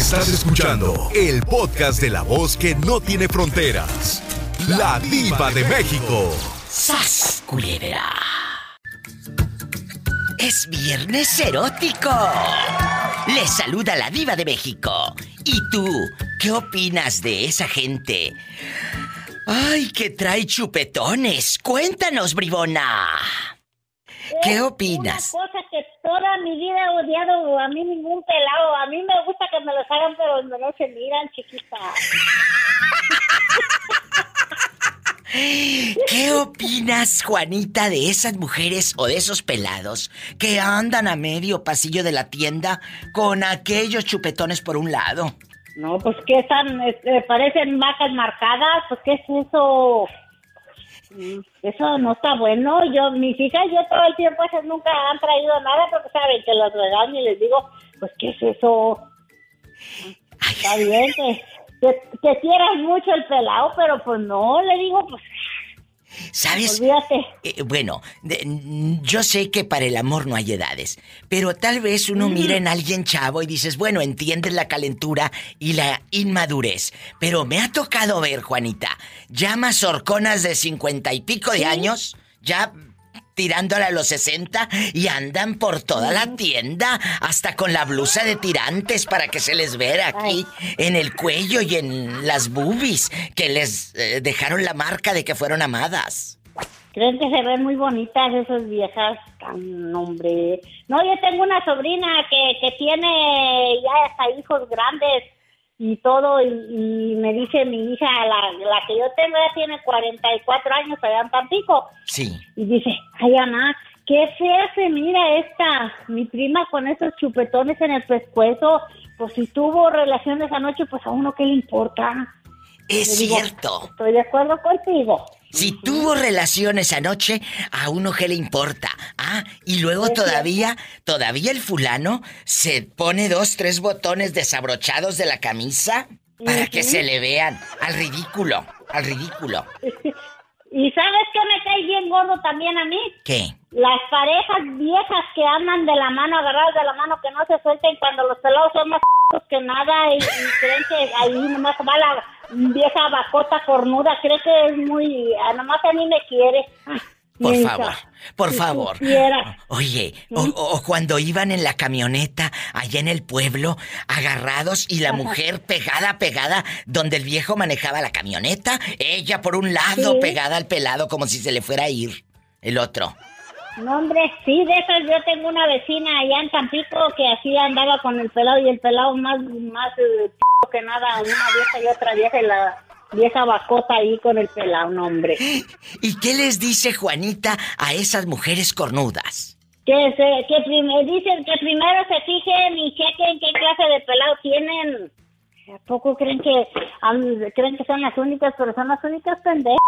Estás escuchando el podcast de la voz que no tiene fronteras. La diva de México. ¡Sas, culebra! Es viernes erótico. Le saluda la diva de México. ¿Y tú, qué opinas de esa gente? ¡Ay, que trae chupetones! Cuéntanos, bribona. ¿Qué Es opinas? Una cosa que toda mi vida he odiado a mí ningún pelado. A mí me gusta que me los hagan, pero no se miran, chiquita. ¿Qué opinas, Juanita, de esas mujeres o de esos pelados que andan a medio pasillo de la tienda con aquellos chupetones por un lado? No, pues que están, este, parecen vacas marcadas, pues qué es eso. Mm, Eso no está bueno. Yo, mis hijas, yo todo el tiempo esas nunca han traído nada porque saben que los regaño y les digo, pues qué es eso. Está bien que, que, que quieras mucho el pelado, pero pues no, le digo, pues ¿Sabes? olvídate. Eh, bueno, de- yo sé que para el amor no hay edades, pero tal vez uno mira en alguien chavo y dices, bueno, entiendes la calentura y la inmadurez. Pero me ha tocado ver, Juanita, ya mazorconas de cincuenta y pico de años, ya tirándole a los 60 y andan por toda la tienda, hasta con la blusa de tirantes para que se les vea aquí en el cuello y en las boobies, que les eh, dejaron la marca de que fueron amadas. Creen que se ven muy bonitas esas viejas. Tan, hombre. No, yo tengo una sobrina que, que tiene ya hasta hijos grandes y todo. Y, y me dice mi hija, la, la que yo tengo ya tiene 44 años allá en Tampico. Sí. Y dice, ay, Ana, qué fea se mira esta, mi prima con esos chupetones en el pescuezo. Pues si tuvo relaciones anoche, pues a uno qué le importa. Es digo, cierto. Estoy de acuerdo contigo. Si tuvo relaciones anoche, a uno qué le importa. Ah, y luego todavía, todavía el fulano se pone dos, tres botones desabrochados de la camisa para que se le vean. Al ridículo, al ridículo. ¿Y sabes qué me cae bien gordo también a mí? ¿Qué? Las parejas viejas que andan de la mano, agarradas de la mano, que no se suelten cuando los pelados son más que nada y, y creen que ahí nomás va la vieja bacota cornuda, cree que es muy... ah, Nomás a mí me quiere. Por favor, por Si favor. Oye, o, o cuando iban en la camioneta allá en el pueblo, agarrados y la mujer pegada, pegada, donde el viejo manejaba la camioneta, ella por un lado Sí. pegada al pelado como si se le fuera a ir el otro. No, hombre, sí, de esas yo tengo una vecina allá en Tampico que así andaba con el pelado y el pelado más, más eh, que nada, una vieja y otra vieja y la vieja bacota ahí con el pelado, no, hombre. ¿Y qué les dice Juanita a esas mujeres cornudas? Que, se, que prim- dicen que primero se fijen y chequen qué clase de pelado tienen. ¿A poco creen que am, creen que son las únicas, pero son las únicas pendejas?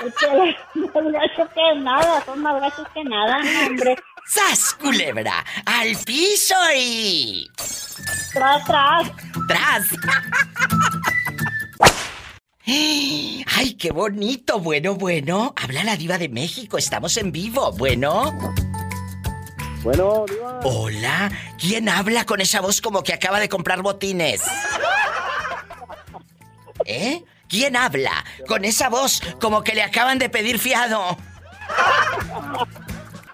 Porque es más gacho que nada, son más gachos que nada, no, hombre. ¡Sas, culebra! ¡Al piso y... Tras, tras. ¡Tras! ¡Ay, qué bonito! Bueno, bueno. Habla la diva de México. Estamos en vivo. Bueno. Bueno, Diva. Hola. ¿Quién habla con esa voz como que acaba de comprar botines? ¿Eh? ¿Quién habla con esa voz como que le acaban de pedir fiado?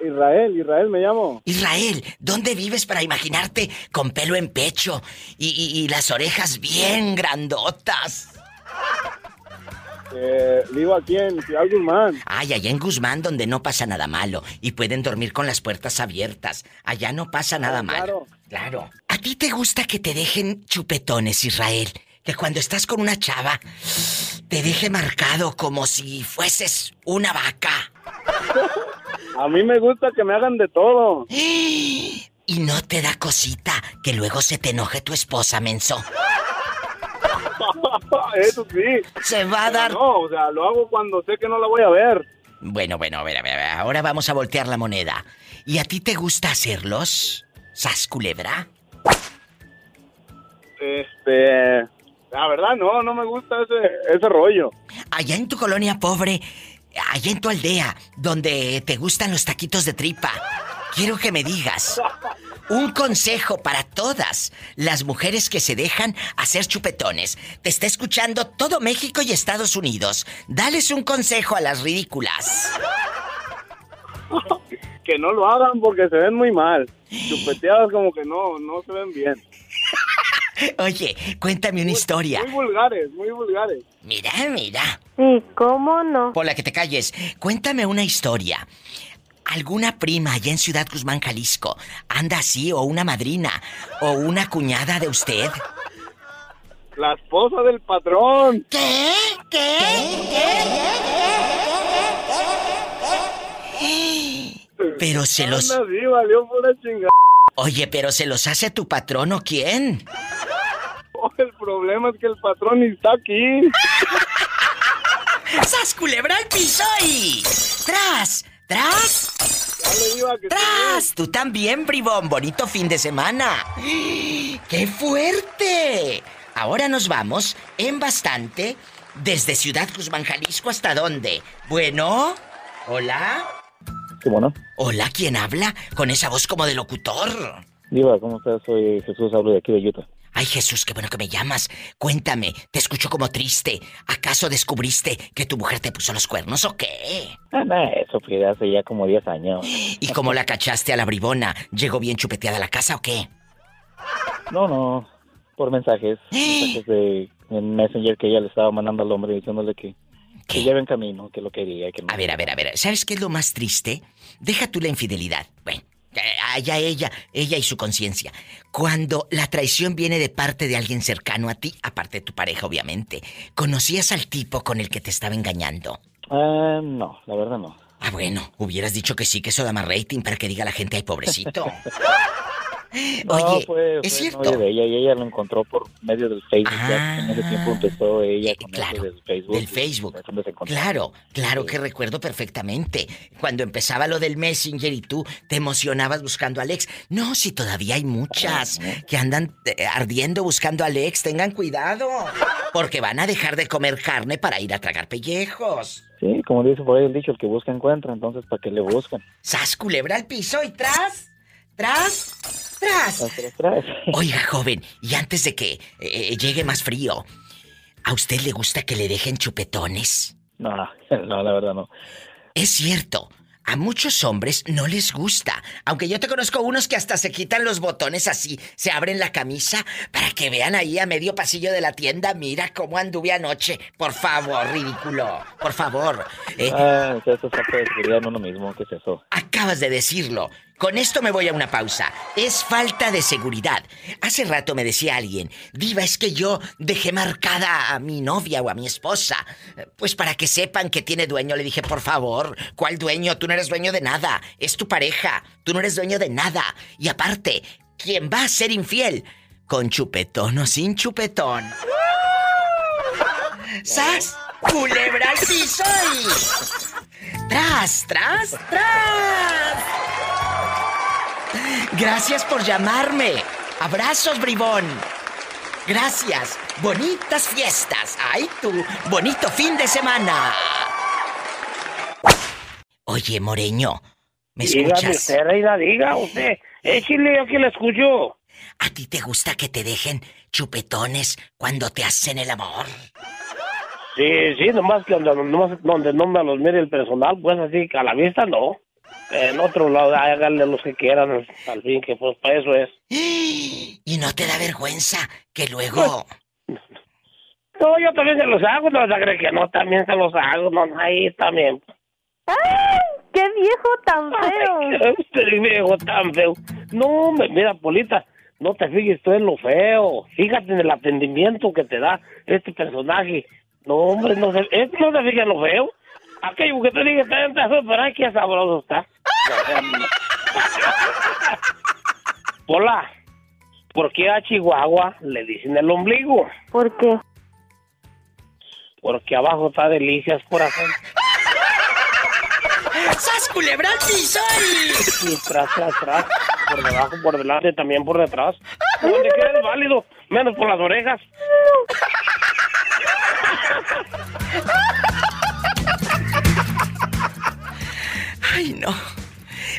Israel, Israel me llamo. Israel, ¿dónde vives para imaginarte con pelo en pecho y, y- y las orejas bien grandotas? Eh, vivo aquí en Ciudad Guzmán. Ay, allá en Guzmán donde no pasa nada malo y pueden dormir con las puertas abiertas. Allá no pasa nada malo. Claro. ¿A ti te gusta que te dejen chupetones, Israel? Que cuando estás con una chava te deje marcado como si fueses una vaca. A mí me gusta que me hagan de todo. Y no te da cosita que luego se te enoje tu esposa, menso. Eso sí. Se va a dar. No, o sea, lo hago cuando sé que no la voy a ver. Bueno, bueno, a ver, a ver, a ver. Ahora vamos a voltear la moneda. ¿Y a ti te gusta hacerlos? ¿Sas culebra? Este. La verdad, no, no me gusta ese, ese rollo. Allá en tu colonia pobre, allá en tu aldea, donde te gustan los taquitos de tripa, quiero que me digas, un consejo para todas las mujeres que se dejan hacer chupetones. Te está escuchando todo México y Estados Unidos. Dales un consejo a las ridículas. que no lo hagan porque se ven muy mal. Chupeteadas como que no, no se ven bien. Oye, cuéntame una historia. Muy vulgares, muy vulgares. Mira, mira. Sí, ¿cómo no? Por la que te calles. Cuéntame una historia. ¿Alguna prima allá en Ciudad Guzmán, Jalisco, anda así o una madrina o una cuñada de usted? La esposa del patrón. ¿Qué? ¿Qué? Pero se los... Pura chingada. Oye, pero se los hace tu patrón o quién? Oh, el problema es que el patrón está aquí. ¡Sas culebra al piso y... ¡Tras! ¡Tras! ¡Tras! Tú también, bribón. Bonito fin de semana. ¡Qué fuerte! Ahora nos vamos en bastante desde Ciudad Guzmán, Jalisco, ¿hasta dónde? Bueno, hola. Sí, bueno. Hola, ¿quién habla? Con esa voz como de locutor. Diva, ¿cómo estás? Soy Jesús, hablo de aquí de Utah. Ay, Jesús, qué bueno que me llamas. Cuéntame, te escucho como triste. ¿Acaso descubriste que tu mujer te puso los cuernos o qué? Ah, no, eso fue hace ya como 10 años. ¿Y cómo la cachaste a la bribona? ¿Llegó bien chupeteada a la casa o qué? No, no, por mensajes. mensajes de en Messenger que ella le estaba mandando al hombre diciéndole que, que lleva en camino, que lo quería. Que no. A ver, a ver, a ver. ¿Sabes qué es lo más triste? Deja tú la infidelidad. Bueno, allá ella, ella y su conciencia. Cuando la traición viene de parte de alguien cercano a ti, aparte de tu pareja, obviamente. ¿Conocías al tipo con el que te estaba engañando? Ah, no, la verdad no. Ah, bueno, hubieras dicho que sí, que eso da más rating para que diga la gente, ay, pobrecito. No, fue, es fue cierto. de ella y ella lo encontró por medio del Facebook. ya en ese Ah. tiempo empezó ella con claro, eso del Facebook. del. Claro, claro Sí. que recuerdo perfectamente. Cuando empezaba lo del Messenger y tú te emocionabas buscando a Alex. No, si todavía hay muchas que andan eh, ardiendo buscando a Alex, tengan cuidado. Porque van a dejar de comer carne para ir a tragar pellejos. Sí, como dice por ahí el dicho, el que busca encuentra, entonces ¿para qué le buscan? ¡Sas, culebra al piso y tras! ¡Tras! ¡Tras! Oiga, joven, y antes de que eh, llegue más frío, ¿a usted le gusta que le dejen chupetones? No, no, la verdad no. Es cierto, a muchos hombres no les gusta. Aunque yo te conozco unos que hasta se quitan los botones así, se abren la camisa para que vean ahí a medio pasillo de la tienda, mira cómo anduve anoche. Por favor, ridículo. Por favor. Eh, Ah, eso es falta de seguridad en uno mismo, ¿qué es eso? Acabas de decirlo. Con esto me voy a una pausa. Es falta de seguridad. Hace rato me decía alguien, Diva, es que yo dejé marcada a mi novia o a mi esposa. Pues para que sepan que tiene dueño, le dije, por favor, ¿cuál dueño? Tú no eres dueño de nada. Es tu pareja. Tú no eres dueño de nada. Y aparte, ¿quién va a ser infiel? ¿Con chupetón o sin chupetón? ¡Sas! ¡Culebra al piso. ¡Tras, tras, tras! Gracias por llamarme. Abrazos, bribón. Gracias. Bonitas fiestas. Ay, tú. Bonito fin de semana. Oye, Moreño, ¿me Dígame escuchas? usted, reina, diga usted. Échale, aquí la escucho. ¿A ti te gusta que te dejen chupetones cuando te hacen el amor? Sí, sí, nomás que donde, nomás donde no me los mire el personal, pues así, que a la vista no. En otro lado, háganle los que quieran, al fin, que pues para eso es. ¿Y no te da vergüenza que luego... No, yo también se los hago, no se cree que no, también se los hago, no, ahí también. ¡Ay! ¡Qué viejo tan feo! Este viejo tan feo. No, me- mira, Polita, no te fijes tú en lo feo. Fíjate en el atendimiento que te da este personaje. No, hombre, no se, este no te fijas en lo feo. Aquello que te dije está bien feo, pero ay, qué sabroso está. Hola, ¿por qué a Chihuahua le dicen el ombligo? ¿Por qué? Porque abajo está delicias, corazón. ¡Sas, culebra y- Y tras, tras, tras. Por debajo, por delante, también por detrás. Donde quede válido, menos por las orejas. Ay, no.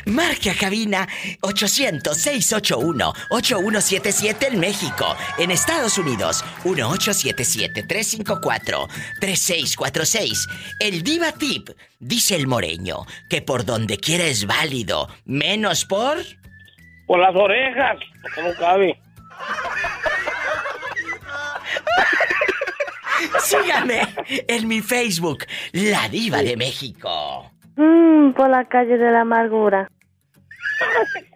Marque a cabina 800-681-8177 en México. En Estados Unidos, 1877-354-3646. El Diva Tip, dice el moreño, que por donde quiera es válido, menos por... Por las orejas, no cabe. Sígame en mi Facebook, La Diva de México. Mmm, por la calle de la amargura.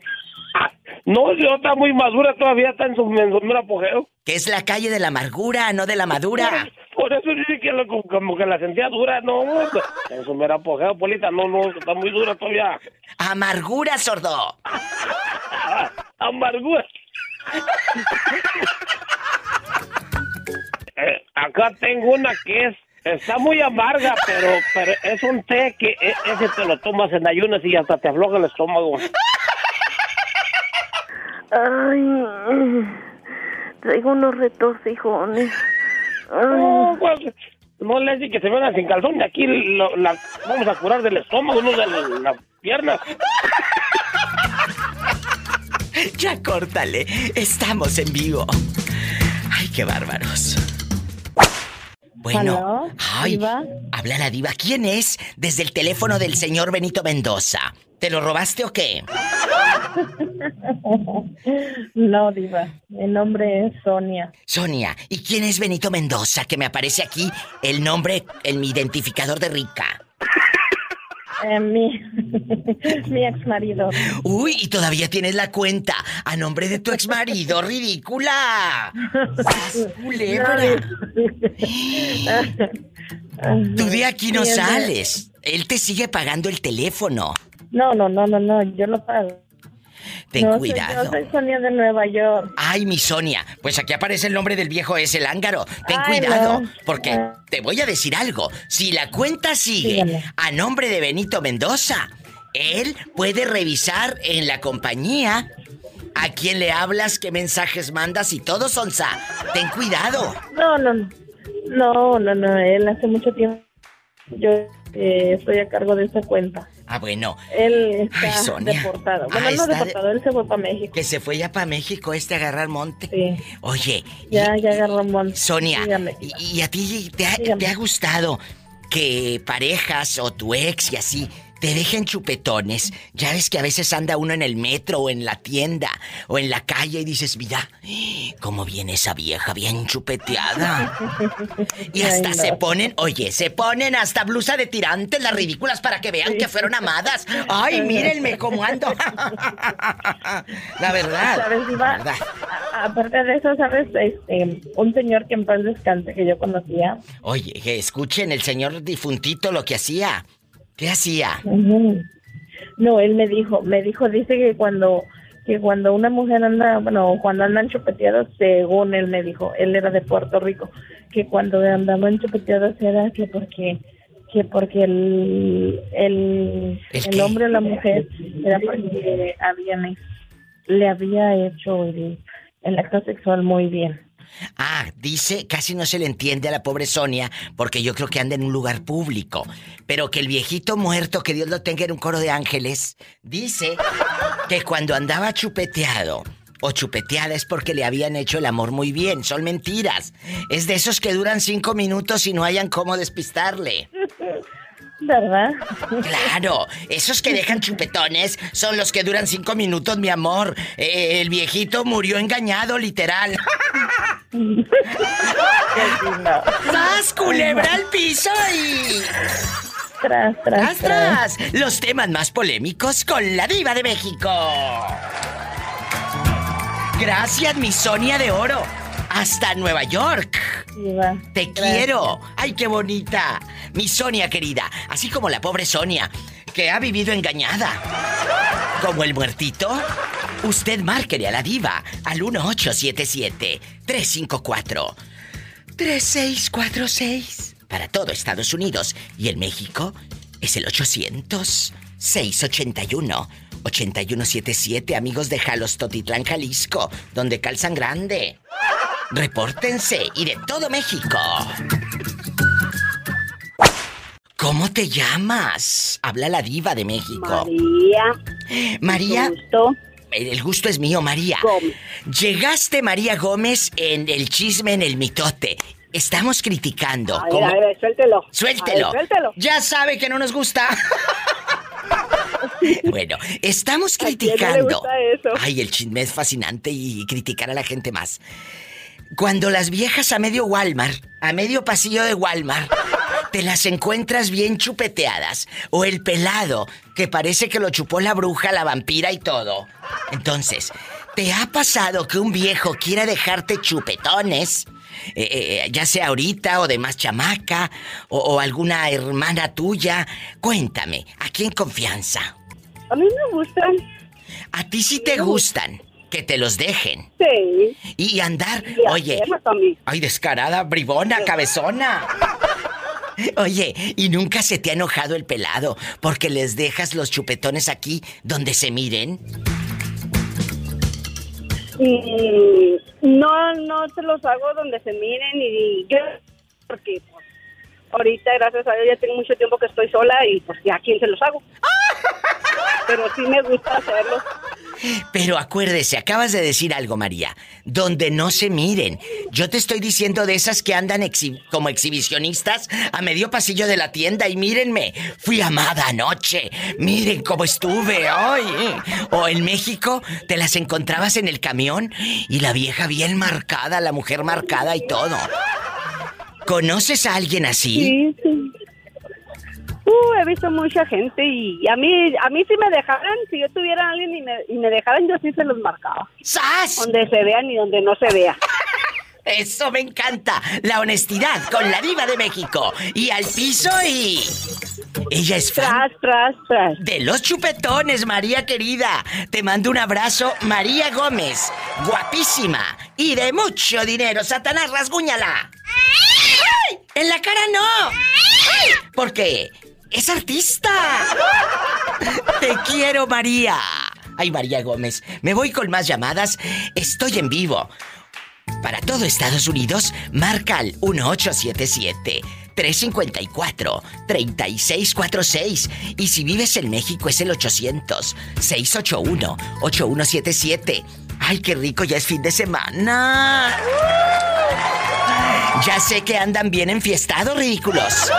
No, yo está muy madura todavía, está en su, en su apogeo. Que es la calle de la amargura, no de la madura. Por eso dice que lo- como que la sentía dura, no, en su mero apogeo, Polita, no, no, está muy dura todavía. Amargura, sordo. Amargura. Eh, acá tengo una que es, está muy amarga, pero, pero es un té que e- ese te lo tomas en ayunas y hasta te afloja el estómago. Ay, traigo unos retorcijones. No, pues, no le dice que se vengan sin calzón, de aquí lo- la vamos a curar del estómago, no de la, la pierna. Ya córtale, estamos en vivo. Ay, qué bárbaros. Bueno, ¿Aló? ay, ¿Diva? habla la diva. ¿Quién es? Desde el teléfono del señor Benito Mendoza. ¿Te lo robaste o qué? No, Diva. Mi nombre es Sonia. Sonia, ¿y quién es Benito Mendoza? Que me aparece aquí el nombre en mi identificador de rica. Eh, mi, mi ex marido. Uy, y todavía tienes la cuenta a nombre de tu exmarido, ridícula. ¡Sas, culebra! Tú de aquí no sales. Él te sigue pagando el teléfono. No, no, no, no, no, yo lo pago. Ten no, soy- cuidado. yo soy Sonia de Nueva York. Ay, mi Sonia, pues aquí aparece el nombre del viejo ese lángaro. Ten Ay, cuidado, no. porque te voy a decir algo. Si la cuenta sigue a nombre de Benito Mendoza, él puede revisar en la compañía a quién le hablas, qué mensajes mandas y todo, Sonsa. Ten cuidado. No, no, no, no, no, él hace mucho tiempo. Yo eh, estoy a cargo de esa cuenta. Ah, bueno, Él está Ay, deportado. Ah, Bueno, no está de- deportado, él se fue para México. que se fue ya para México este a agarrar monte. Sí. Oye, Ya, y- ya agarró un montón. Sonia, Dígame. y, y a ti te ha, Dígame. te ha gustado que parejas o tu ex y así te dejen chupetones? Ya ves que a veces anda uno en el metro o en la tienda o en la calle y dices, mira, cómo viene esa vieja bien chupeteada. Y hasta Ay, no. se ponen, oye, se ponen hasta blusa de tirantes las ridículas para que vean que fueron amadas. Ay, mírenme cómo ando. La verdad. ¿Sabes, Diva? la verdad. A- Aparte de eso, ¿sabes? Este, un señor que en paz descanse que yo conocía. Oye, que escuchen el señor difuntito lo que hacía. ¿Qué hacía? No, él me dijo, me dijo, dice que cuando que cuando una mujer anda, bueno, cuando andan chupeteados, según él me dijo, él era de Puerto Rico, que cuando andaban chupeteados era que porque que porque el el, ¿El hombre o la mujer era porque habían le había hecho el, el acto sexual muy bien. Ah, dice, casi no se le entiende a la pobre Sonia, porque yo creo que anda en un lugar público. Pero que el viejito muerto, que Dios lo tenga en un coro de ángeles, dice que cuando andaba chupeteado o chupeteada es porque le habían hecho el amor muy bien. Son mentiras. Es de esos que duran cinco minutos y no hayan cómo despistarle. ¿Verdad? Claro, esos que dejan chupetones son los que duran cinco minutos, mi amor. Eh, el viejito murió engañado, literal. ¡Sas, culebra al piso y... Tras, tras, ¡Tras, tras! Los temas más polémicos con la diva de México. Gracias, mi Sonia de Oro. Hasta Nueva York. Diva. Te Gracias. quiero. Ay, qué bonita. Mi Sonia querida. Así como la pobre Sonia, que ha vivido engañada. Como el muertito. Usted márquele a la diva al 1877-354-3646. Para todo Estados Unidos. Y en México es el 800-681-8177. Amigos de Jalostotitlán, Jalisco, donde calzan grande. Repórtense y de todo México. ¿Cómo te llamas? Habla la diva de México. María, María. Gusto. El gusto es mío, María. Gómez. Llegaste, María Gómez, en el chisme, en el mitote. Estamos criticando. A ver, como- a ver, suéltelo. Suéltelo. A ver, suéltelo. Ya sabe que no nos gusta. bueno, estamos ¿A quién no le criticando. gusta eso? Ay, el chisme es fascinante y criticar a la gente más. Cuando las viejas a medio Walmart, a medio pasillo de Walmart, te las encuentras bien chupeteadas. O el pelado, que parece que lo chupó la bruja, la vampira y todo. Entonces, ¿te ha pasado que un viejo quiera dejarte chupetones? Eh, eh, ya sea ahorita o de más chamaca, o, o alguna hermana tuya. Cuéntame, aquí en confianza. A mí me gustan. A ti sí te gustan, que te los dejen. Sí. Y andar, Y oye, ay, descarada, bribona, cabezona. Oye, ¿y nunca se te ha enojado el pelado porque les dejas los chupetones aquí donde se miren? No, no se los hago donde se miren y yo, porque pues, ahorita, gracias a Dios, ya tengo mucho tiempo que estoy sola y pues ya a quién se los hago. Pero sí me gusta hacerlo. Pero acuérdese, acabas de decir algo, María. Donde no se miren. Yo te estoy diciendo de esas que andan como exhibicionistas a medio pasillo de la tienda y mírenme. Fui amada anoche. Miren cómo estuve hoy. O en México te las encontrabas en el camión y la vieja bien marcada, la mujer marcada y todo. ¿Conoces a alguien así? Sí, sí. Uh, he visto mucha gente y a mí, a mí si me dejaran, si yo tuviera a alguien y me, y me dejaran, yo sí se los marcaba. ¡Sas! Donde se vean y donde no se vea. Eso me encanta. La honestidad con la diva de México. Y al piso y... Ella es fan Tras, tras, tras. de los chupetones, María querida. Te mando un abrazo, María Gómez. Guapísima y de mucho dinero. Satanás, rasguñala. ¡Ay! En la cara no. ¡Ay! Porque es artista. Te quiero, María. Ay, María Gómez. Me voy con más llamadas. Estoy en vivo. Para todo Estados Unidos, marca al 1877 354 3646 y si vives en México es el 800 681 8177. Ay, qué rico, ya es fin de semana. Ya sé que andan bien enfiestados, ridículos.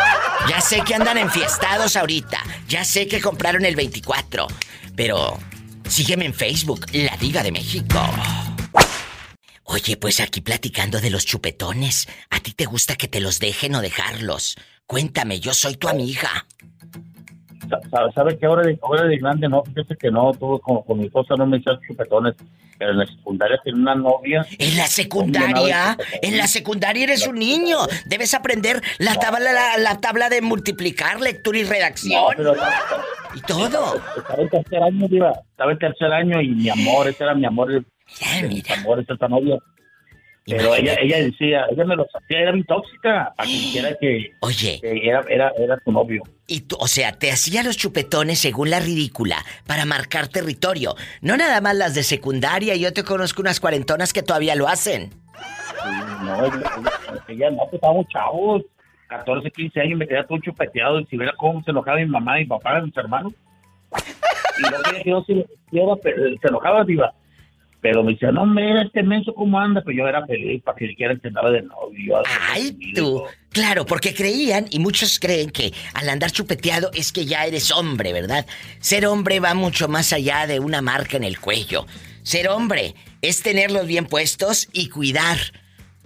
Ya sé que andan enfiestados ahorita. Ya sé que compraron el 24. Pero sígueme en Facebook, La Diga de México. Oye, pues aquí platicando de los chupetones. ¿A ti te gusta que te los dejen o dejarlos? Cuéntame, yo soy tu amiga. ¿Sabes sabe que ahora de, ahora de grande no? Fíjese que no, todo con, con mi esposa no me echaba chupetones. Pero en la secundaria tenía una novia. En la secundaria, en la secundaria eres un niño. Debes aprender la tabla, la, la tabla de multiplicar, lectura y No, redacción. pero Y todo. estaba en tercer año, diva. Estaba en tercer año y mi amor, ese era mi amor, mis mira. amores, esta novia. Pero ella, ella decía, ella me lo hacía, era bien tóxica, para que dijera que, Oye, que era, era, era tu novio. y tú, o sea, te hacía los chupetones según la ridícula para marcar territorio. No nada más las de secundaria, yo te conozco unas cuarentonas que todavía lo hacen. No, ella, ella- no, pues estábamos chavos, 14, 15 años, me quedaba todo chupeteado, y si viera cómo se enojaba mi mamá, mi papá, mis hermanos. Y ella quedó así, yo pe- se enojaba, diva. Pero me decía, no, mira este menso cómo anda, pero yo era feliz para que siquiera andaba de novio. Ay, tú. Claro, porque creían, y muchos creen que al andar chupeteado es que ya eres hombre, ¿verdad? Ser hombre va mucho más allá de una marca en el cuello. Ser hombre es tenerlos bien puestos y cuidar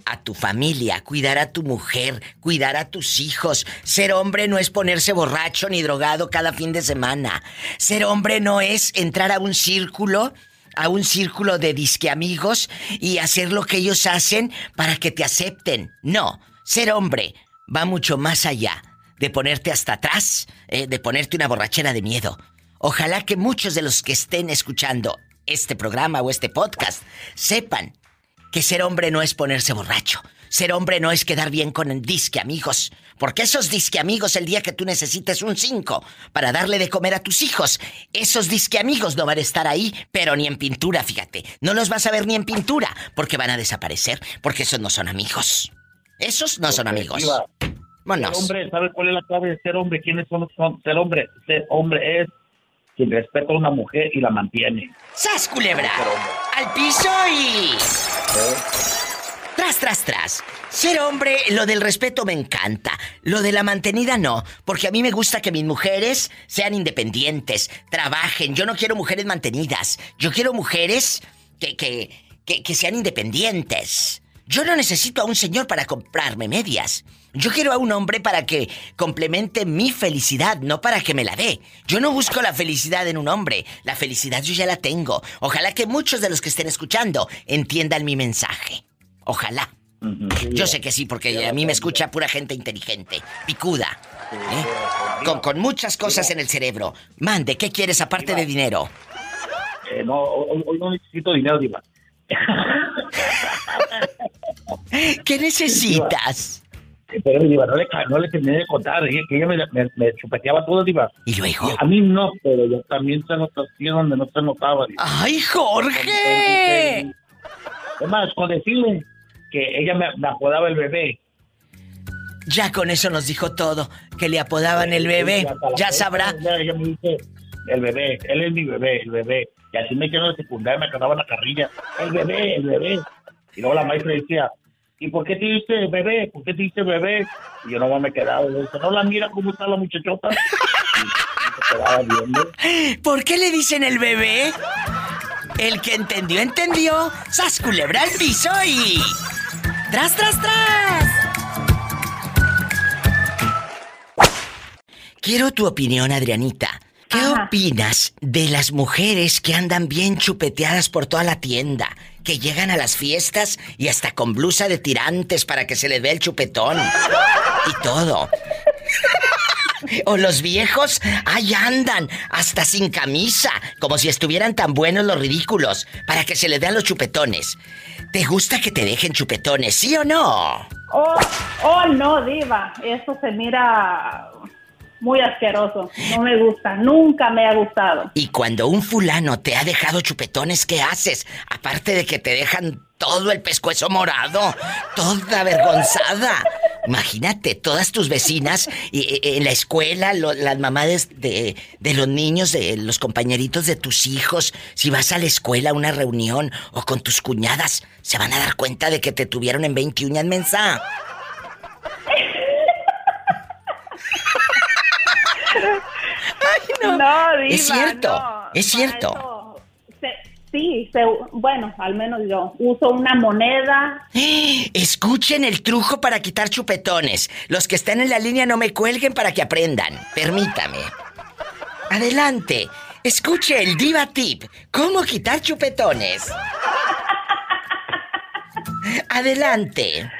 a tu familia, cuidar a tu mujer, cuidar a tus hijos. Ser hombre no es ponerse borracho ni drogado cada fin de semana. Ser hombre no es entrar a un círculo a un círculo de disque amigos y hacer lo que ellos hacen para que te acepten. No, ser hombre va mucho más allá de ponerte hasta atrás, eh, de ponerte una borrachera de miedo. Ojalá que muchos de los que estén escuchando este programa o este podcast sepan que ser hombre no es ponerse borracho. Ser hombre no es quedar bien con el disque amigos. Porque esos disque amigos, el día que tú necesites un 5 para darle de comer a tus hijos, esos disque amigos no van a estar ahí, pero ni en pintura, fíjate. No los vas a ver ni en pintura, porque van a desaparecer, porque esos no son amigos. Esos no son amigos. Ser Vámonos. hombre, ¿sabe cuál es la clave de ser hombre? ¿Quiénes son los son? Ser hombre, ser hombre es quien respeta a una mujer y la mantiene. ¡Sas, culebra! ¡Al piso y... Tras, tras, tras. Ser hombre, lo del respeto me encanta. Lo de la mantenida no, porque a mí me gusta que mis mujeres sean independientes, trabajen. Yo no quiero mujeres mantenidas. Yo quiero mujeres que, que, que, que sean independientes. Yo no necesito a un señor para comprarme medias. Yo quiero a un hombre para que complemente mi felicidad, no para que me la dé. Yo no busco la felicidad en un hombre. La felicidad yo ya la tengo. Ojalá que muchos de los que estén escuchando entiendan mi mensaje. Ojalá. Yo sé que sí, porque a mí me escucha pura gente inteligente, picuda, ¿eh? con, con muchas cosas en el cerebro. Mande, ¿qué quieres aparte de dinero? Eh, no, hoy, no necesito dinero, Diva. ¿Qué necesitas? Pero Diva, no le, no le terminé de contar, dije que ella me, me, me chupeteaba todo, Diva. ¿Y luego? A mí no, pero yo también se notaba, donde no se notaba, Diva. ¡Ay, Jorge! Es más, con decirle que ella me, me apodaba el bebé. Ya con eso nos dijo todo, que le apodaban el bebé. Ya sabrá. Ella me dice, el bebé, él es mi bebé, el bebé. Y así me quedó en secundaria, me quedaba en la carrilla. El bebé, el bebé. Y luego la maestra decía, ¿y por qué te dice bebé? ¿Por qué te dice bebé? Y yo nomás me quedaba. Dice, no la mira cómo está la muchachota. Y se quedaba viendo. ¿Por qué le dicen el bebé? El que entendió, entendió. ¡Sas culebra al piso y... ¡Tras, tras, tras! Quiero tu opinión, Adrianita. ¿Qué Ajá. opinas de las mujeres que andan bien chupeteadas por toda la tienda? Que llegan a las fiestas y hasta con blusa de tirantes para que se les vea el chupetón. Y todo. O los viejos, ahí andan, hasta sin camisa, como si estuvieran tan buenos los ridículos, para que se les vean los chupetones. ¿Te gusta que te dejen chupetones, sí o no? Oh, oh, no, diva, eso se mira muy asqueroso. No me gusta, nunca me ha gustado. Y cuando un fulano te ha dejado chupetones, ¿qué haces? Aparte de que te dejan todo el pescuezo morado, toda avergonzada. Imagínate, todas tus vecinas y, en la escuela, lo- las mamás de, de los niños, de los compañeritos de tus hijos, si vas a la escuela a una reunión o con tus cuñadas, se van a dar cuenta de que te tuvieron en 20 uñas mensa. No, diva, Es cierto, no. es cierto. Sí, se- bueno, al menos yo uso una moneda. Escuchen el truco para quitar chupetones. Los que están en la línea no me cuelguen para que aprendan. Permítame. Adelante. Escuche el Diva Tip. ¿Cómo quitar chupetones? Adelante.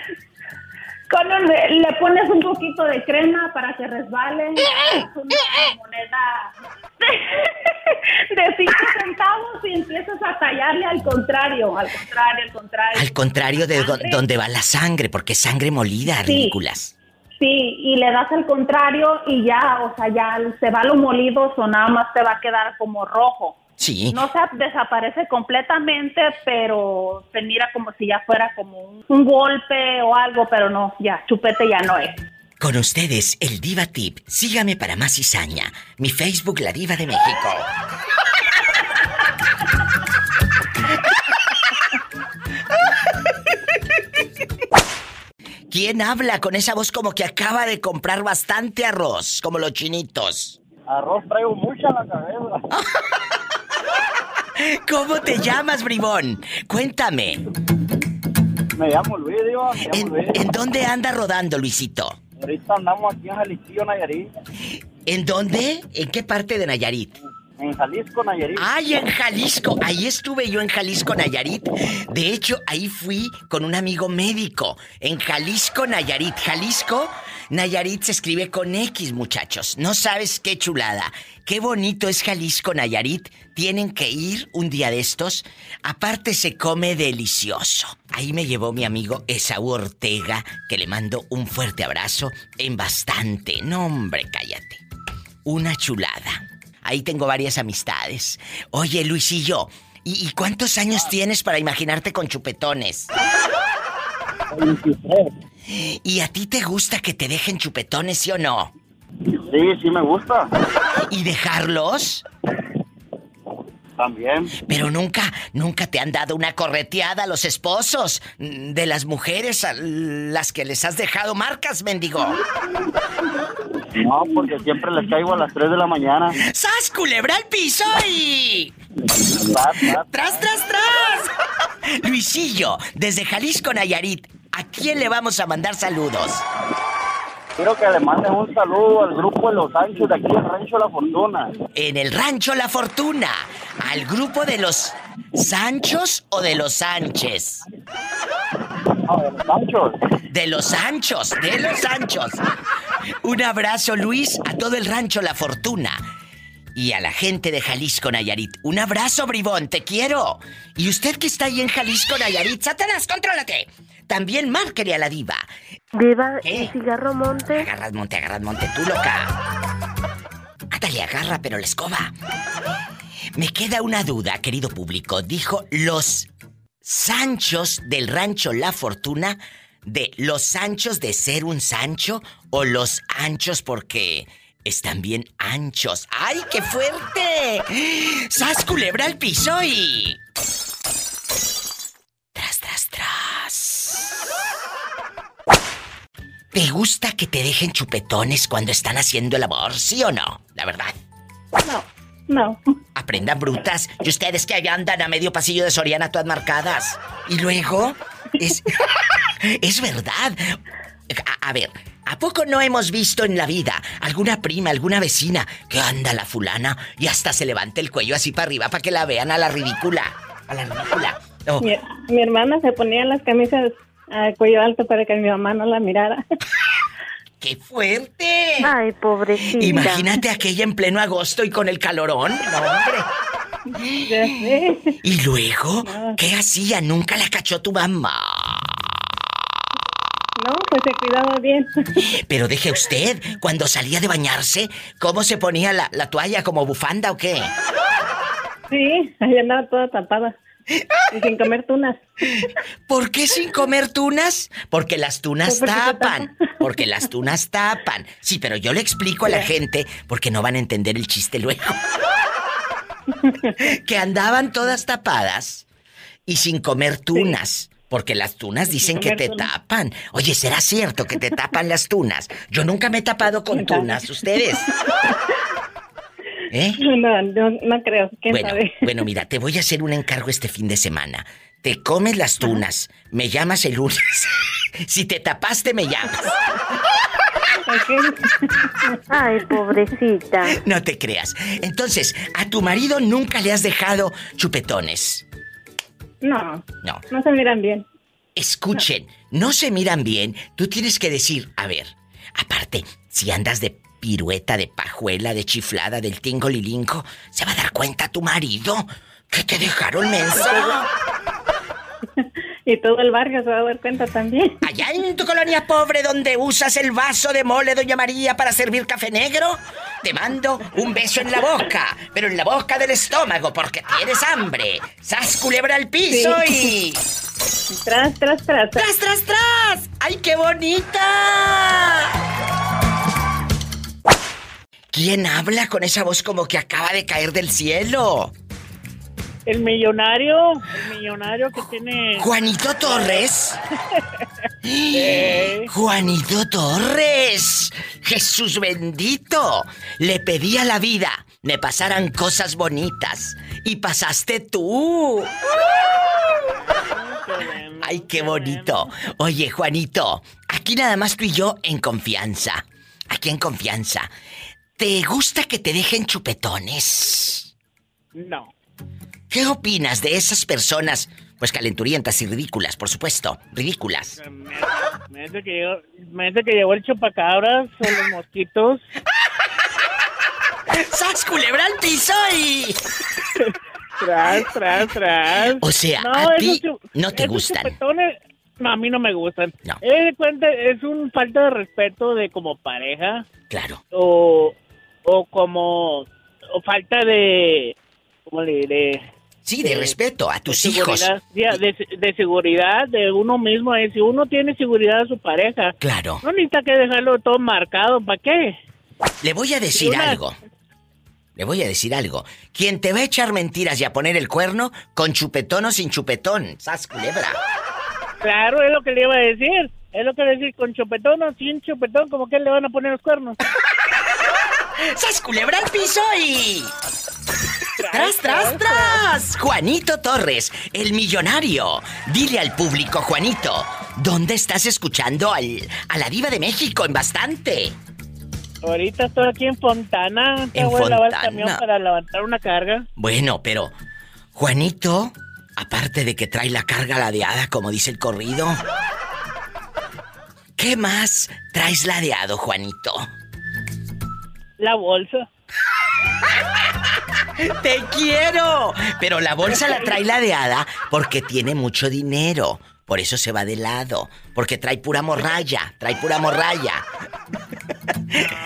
Con un- le pones un poquito de crema para que resbale. Es una moneda de 5 centavos y empiezas a tallarle al contrario, al contrario, al contrario. Al contrario de do- donde va la sangre, porque es sangre molida, Sí. ridículas. Sí, y le das al contrario y ya, o sea, ya se va lo molido o nada más te va a quedar como rojo. Sí. No se desaparece completamente, pero se mira como si ya fuera como un, un golpe o algo, pero no, ya, chupete ya no es. Con ustedes, el Diva Tip. Sígame para más cizaña. Mi Facebook, La Diva de México. ¿Quién habla con esa voz como que acaba de comprar bastante arroz, como los chinitos? Arroz traigo mucha la cabeza. ¿Cómo te llamas, bribón? Cuéntame. Me llamo Luis, digo, me llamo ¿En, Luis. en dónde anda rodando, Luisito? Ahorita andamos aquí en Jalisco, Nayarit. ¿En dónde? ¿En qué parte de Nayarit? En Jalisco, Nayarit. Ay, en Jalisco. Ahí estuve yo en Jalisco, Nayarit. De hecho, ahí fui con un amigo médico. En Jalisco, Nayarit. Jalisco, Nayarit se escribe con X, muchachos. No sabes qué chulada. Qué bonito es Jalisco, Nayarit. Tienen que ir un día de estos. Aparte se come delicioso. Ahí me llevó mi amigo Esaú Ortega, que le mando un fuerte abrazo en bastante. No, hombre, cállate. Una chulada. Ahí tengo varias amistades. Oye, Luisillo, ¿y, y cuántos años tienes para imaginarte con chupetones? 23. ¿Y a ti te gusta que te dejen chupetones, sí o no? Sí, sí me gusta. ¿Y dejarlos? También. Pero nunca, nunca te han dado una correteada a los esposos mm, de las mujeres a las que les has dejado marcas, mendigo. No, porque siempre les caigo a las 3 de la mañana. ¡Sas, culebra al piso y... ¡Tras, tras, tras! Luisillo, desde Jalisco, Nayarit, ¿a quién le vamos a mandar saludos? Quiero que le manden un saludo al grupo de los Anchos de aquí en Rancho La Fortuna. En el rancho La Fortuna, al grupo de los Sanchos o de los Sánchez. No, de los Anchos. De los Sanchos, de los Sanchos. Un abrazo, Luis, a todo el rancho La Fortuna. Y a la gente de Jalisco, Nayarit. Un abrazo, bribón, te quiero. Y usted que está ahí en Jalisco, Nayarit, Satanás, contrólate. También márquele a la diva. Diva, ¿Qué? ¿y cigarro monte? Agarras monte, agarras monte, tú loca. Ándale, agarra, pero la escoba. Me queda una duda, querido público. Dijo los Sanchos del rancho La Fortuna, de los Sanchos de ser un Sancho o los anchos porque están bien anchos. ¡Ay, qué fuerte! ¡Sas culebra al piso y. Tras, tras, tras. ¿Te gusta que te dejen chupetones cuando están haciendo el amor, sí o no? La verdad. No, no. Aprendan brutas. Y ustedes que allá andan a medio pasillo de Soriana todas marcadas. Y luego, es. es verdad. A, a ver, ¿a poco no hemos visto en la vida alguna prima, alguna vecina que anda la fulana y hasta se levanta el cuello así para arriba para que la vean a la ridícula? A la ridícula. Mi, mi hermana se ponía las camisas a cuello alto para que mi mamá no la mirara. ¡Qué fuerte! Ay, pobrecita. Imagínate aquella en pleno agosto y con el calorón. No, hombre. Ya sé. Y luego, ¿qué hacía? Nunca la cachó tu mamá. No, pues se cuidaba bien. Pero deje usted, cuando salía de bañarse, ¿cómo se ponía la, la toalla como bufanda o qué? Sí, ahí andaba toda tapada. Y sin comer tunas. ¿Por qué sin comer tunas? Porque las tunas Pues porque tapan. Porque las tunas tapan. Sí, pero yo le explico a la gente porque no van a entender el chiste luego. que andaban todas tapadas y sin comer tunas. Porque las tunas dicen que te tapan. Oye, ¿será cierto que te tapan las tunas? Yo nunca me he tapado con tunas, ¿ustedes? ¿Eh? No, no, no creo. ¿Quién Bueno, sabe? bueno, mira, te voy a hacer un encargo este fin de semana. Te comes las tunas, me llamas el lunes. si te tapaste, me llamas. Ay, pobrecita. No te creas. Entonces, a tu marido nunca le has dejado chupetones. No, No. no se miran bien. Escuchen, no se miran bien. Tú tienes que decir, a ver, aparte, si andas de pirueta, de pajuela, de chiflada, del tingo lilinco, se va a dar cuenta tu marido que te dejaron mensa. Y todo el barrio se va a dar cuenta también. Allá en tu colonia pobre donde usas el vaso de mole Doña María para servir café negro, te mando un beso en la boca, pero en la boca del estómago porque tienes hambre. ¡Sas culebra al piso y... Tras, tras. tras. ¡Tras, tras, tras! ¡Ay, qué bonita! ¿Quién habla con esa voz como que acaba de caer del cielo? El millonario, el millonario que tiene... ¿Juanito Torres? Eh, Juanito Torres, Jesús bendito, le pedí a la vida me pasaran cosas bonitas y pasaste tú. Ay, qué bonito. Oye, Juanito, aquí nada más tú y yo en confianza. Aquí en confianza. ¿Te gusta que te dejen chupetones? No. ¿Qué opinas de esas personas? Pues calenturientas y ridículas, por supuesto. Ridículas. Me, dice que llegó, me dice que llegó el chupacabras o los mosquitos. ¡Sas culebra al piso y... Tras, tras, tras. O sea, No, a ti no te gustan. chupetones, no, a mí no me gustan. No. Cuenta, es un falta de respeto de como pareja Claro. o, o como o falta de ¿cómo le diré? Sí, de Eh, respeto a tus de hijos. seguridad, de, de seguridad de uno mismo. eh, Si uno tiene seguridad de su pareja, Claro. no necesita que dejarlo todo marcado. ¿Para qué? Le voy a decir Una- algo. le voy a decir algo. Quien te va a echar mentiras y a poner el cuerno, con chupetón o sin chupetón. ¡Sas culebra! Claro, es lo que le iba a decir. Es lo que le decir, con chupetón o sin chupetón, como que le van a poner los cuernos. ¡Sas culebra al piso y... ¡Tras, tras, tras! Juanito Torres, el millonario. Dile al público, Juanito, ¿dónde estás escuchando al, a la diva de México en bastante? Ahorita estoy aquí en Fontana. Te En voy a lavar el Fontana. camión para levantar una carga. Bueno, pero Juanito, aparte de que trae la carga ladeada, como dice el corrido, ¿qué más traes ladeado, Juanito? La bolsa. ¡Te quiero! Pero la bolsa la trae ladeada porque tiene mucho dinero. Por eso se va de lado. Porque trae pura morralla. Trae pura morralla.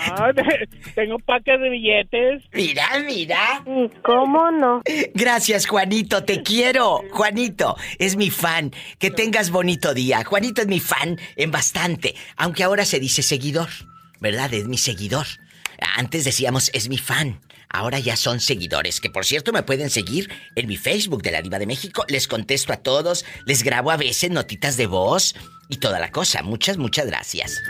Ah, tengo paques de billetes. Mira, mira. ¿Cómo no? Gracias, Juanito. Te quiero. Juanito, es mi fan. Que tengas bonito día. Juanito es mi fan en bastante. Aunque ahora se dice seguidor. ¿Verdad? Es mi seguidor. Antes decíamos es mi fan. Ahora ya son seguidores, que por cierto me pueden seguir en mi Facebook de la Diva de México. Les contesto a todos, les grabo a veces notitas de voz y toda la cosa. Muchas, muchas gracias.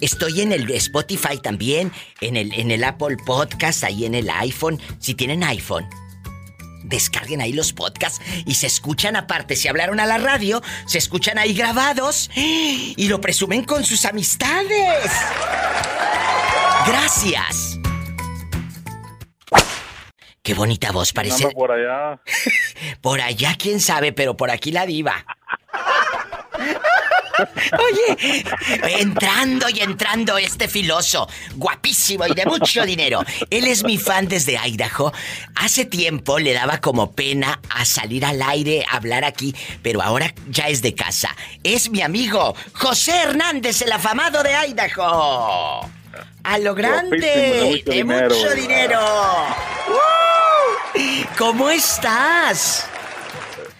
Estoy en el Spotify también, en el, en el Apple Podcast, ahí en el iPhone. Si tienen iPhone, descarguen ahí los podcasts y se escuchan aparte. Si hablaron a la radio, se escuchan ahí grabados y lo presumen con sus amistades. Gracias. Qué bonita voz, parece. Por allá. Por allá, quién sabe, pero por aquí la diva. Oye, entrando y entrando este filoso, guapísimo y de mucho dinero. Él es mi fan desde Idaho. Hace tiempo le daba como pena a salir al aire, a hablar aquí, pero ahora ya es de casa. Es mi amigo José Hernández, el afamado de Idaho. A lo grande, de de mucho mucho dinero. dinero. ¡Uh! ¿Cómo estás?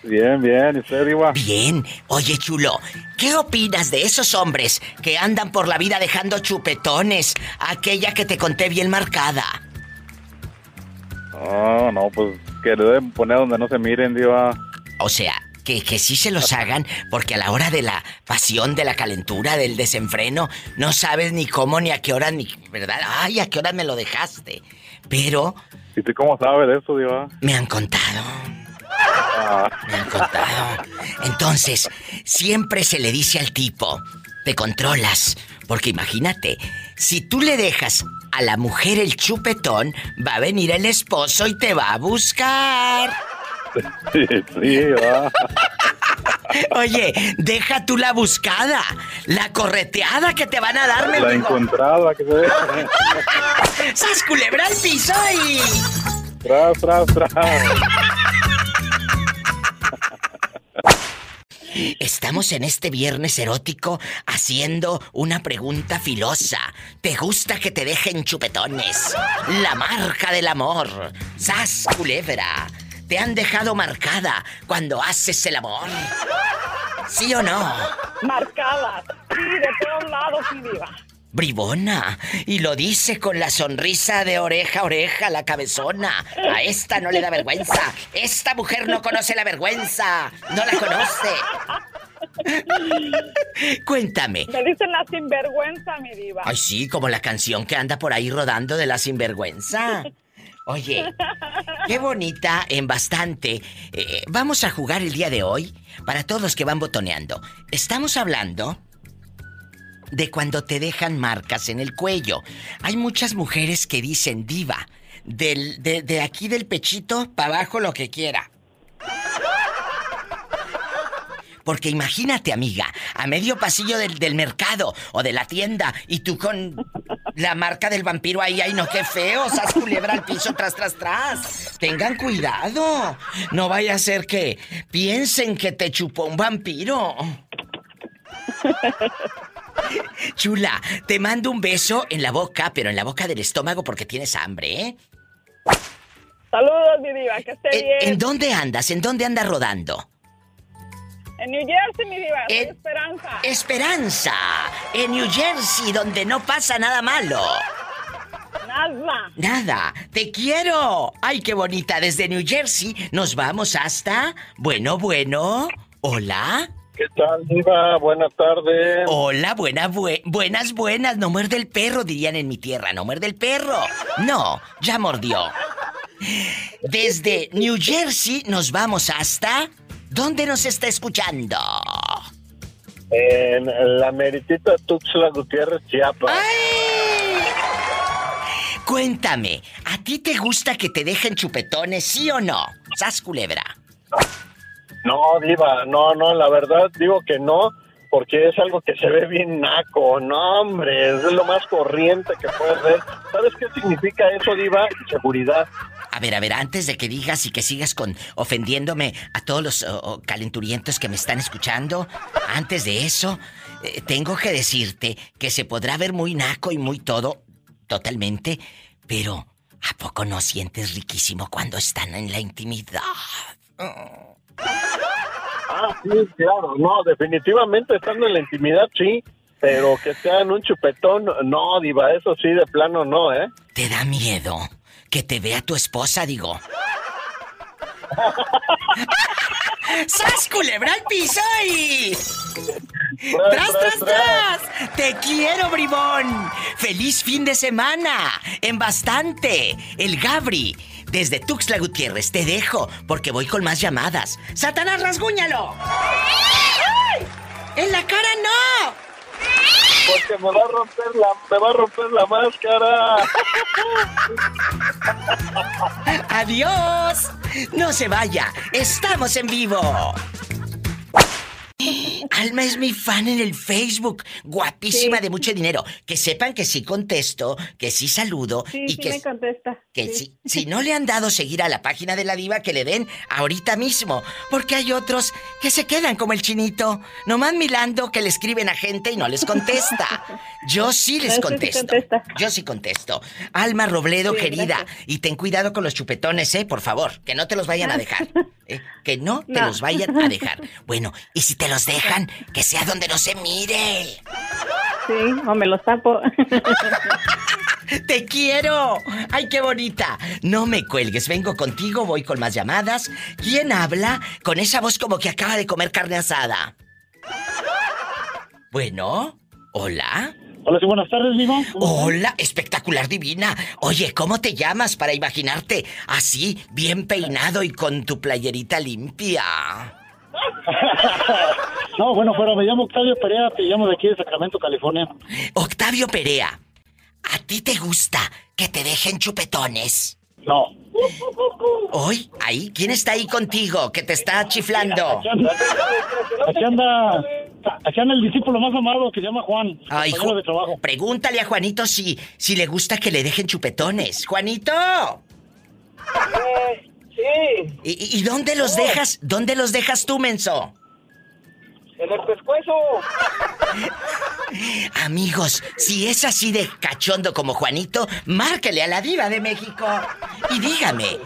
Bien, bien. ¿Y usted, Diva? Bien. Oye, chulo, ¿qué opinas de esos hombres que andan por la vida dejando chupetones? Aquella que te conté bien marcada. No, no, pues que le deben poner donde no se miren, Diva. O sea, que, que sí se los hagan, porque a la hora de la pasión, de la calentura, del desenfreno, no sabes ni cómo, ni a qué hora, ni. ¿Verdad? Ay, a qué hora me lo dejaste. Pero ¿Y tú cómo sabes de eso, Diva? me han contado. Ah, Me han contado. Entonces, siempre se le dice al tipo, te controlas. Porque imagínate, si tú le dejas a la mujer el chupetón, va a venir el esposo y te va a buscar. Sí, sí, va. Oye, deja tú la buscada, la correteada que te van a dar, La mendigo. encontrada, que se ve. ¡Sas culebra al piso y... Tras, tras, tras. Estamos en este viernes erótico haciendo una pregunta filosa. ¿Te gusta que te dejen chupetones? La marca del amor. ¡Sas, culebra! ¿Te han dejado marcada cuando haces el amor? ¿Sí o no? Marcadas. Sí, de todos lados, mi diva. Bribona. Y lo dice con la sonrisa de oreja a oreja, la cabezona. A esta no le da vergüenza. Esta mujer no conoce la vergüenza. No la conoce. Cuéntame. Me dicen la sinvergüenza, mi diva. Ay, sí, como la canción que anda por ahí rodando de la sinvergüenza. Oye, qué bonita en bastante. Eh, vamos a jugar el día de hoy para todos que van botoneando. Estamos hablando de cuando te dejan marcas en el cuello. Hay muchas mujeres que dicen diva, del, de, de aquí del pechito para abajo lo que quiera. Porque imagínate, amiga, a medio pasillo del, del mercado o de la tienda y tú con la marca del vampiro ahí, ay no, qué feo, sas culebra al piso tras, tras, tras. Tengan cuidado. No vaya a ser que piensen que te chupó un vampiro. Chula, te mando un beso en la boca, pero en la boca del estómago porque tienes hambre, ¿eh? Saludos, mi diva, que esté ¿En, bien. en dónde andas? ¿En dónde andas rodando? En New Jersey, mi diva, En- Esperanza. Esperanza, en New Jersey, donde no pasa nada malo. Nada. Nada, te quiero. Ay, qué bonita. Desde New Jersey nos vamos hasta... Bueno, bueno. Hola. ¿Qué tal, Diva? Buenas tardes. Hola, buena, bue- buenas, buenas. No muerde el perro, dirían en mi tierra. No muerde el perro. No, ya mordió. Desde New Jersey nos vamos hasta... ¿Dónde nos está escuchando? En la meritita Tuxtla Gutiérrez, Chiapas. Cuéntame, ¿a ti te gusta que te dejen chupetones, sí o no? Sas culebra. No, Diva, no, no, la verdad digo que no, porque es algo que se ve bien naco. No, hombre, es lo más corriente que puedes ver. ¿Sabes qué significa eso, Diva? Seguridad. A ver, a ver, antes de que digas y que sigas con ofendiéndome a todos los oh, calenturientos que me están escuchando, antes de eso, eh, tengo que decirte que se podrá ver muy naco y muy todo, totalmente, pero ¿a poco no sientes riquísimo cuando están en la intimidad? Ah, sí, claro, no, definitivamente estando en la intimidad, sí, pero que sea en un chupetón, no, Diva, eso sí, de plano no, ¿eh? ¿Te da miedo que te vea tu esposa, digo? ¡Sas culebra al piso y... ¡Tras, tras, tras! ¡Te quiero, bribón! ¡Feliz fin de semana! ¡En bastante! El Gabri, desde Tuxtla Gutiérrez, te dejo, porque voy con más llamadas. ¡Satanás, rasguñalo! ¡En la cara no! Porque me va a romper la, me va a romper la máscara. ¡Adiós! ¡No se vaya! ¡Estamos en vivo! Alma es mi fan en el Facebook. Guapísima de mucho dinero. Que sepan que sí contesto, que sí saludo Sí, y sí que, me contesta. que sí. si, si no le han dado seguir a la página de la diva, que le den ahorita mismo. Porque hay otros que se quedan como el chinito, nomás mirando que le escriben a gente y no les contesta. Yo sí les No, sí contesto. Yo sí contesto. Alma Robledo, Sí, querida, gracias. y ten cuidado con los chupetones, ¿eh? Por favor, que no te los vayan a dejar. ¿Eh? Que no te No. los vayan a dejar. Bueno, y si te los dejan, que sea donde no se mire. Sí, o me los tapo. ¡Te quiero! ¡Ay, qué bonita! No me cuelgues, vengo contigo, voy con más llamadas. ¿Quién habla con esa voz como que acaba de comer carne asada? Bueno, ¿hola? Hola, sí, buenas tardes, Viva. Hola, espectacular divina. Oye, ¿cómo te llamas para imaginarte así, bien peinado y con tu playerita limpia? No, bueno, pero me llamo Octavio Perea, te llamo de aquí de Sacramento, California. Octavio Perea, ¿a ti te gusta que te dejen chupetones? No. Hoy, ahí, ¿quién está ahí contigo que te está chiflando? Aquí anda, aquí anda, el discípulo más amado que se llama Juan, Ay, Ju- de trabajo. Pregúntale a Juanito si, si le gusta que le dejen chupetones. ¡Juanito! sí, ¿Y, y- y dónde los dejas? ¿Dónde los dejas tú, menso? En el pescuezo. Amigos, si es así de cachondo como Juanito, márquele a la diva de México. Y dígame,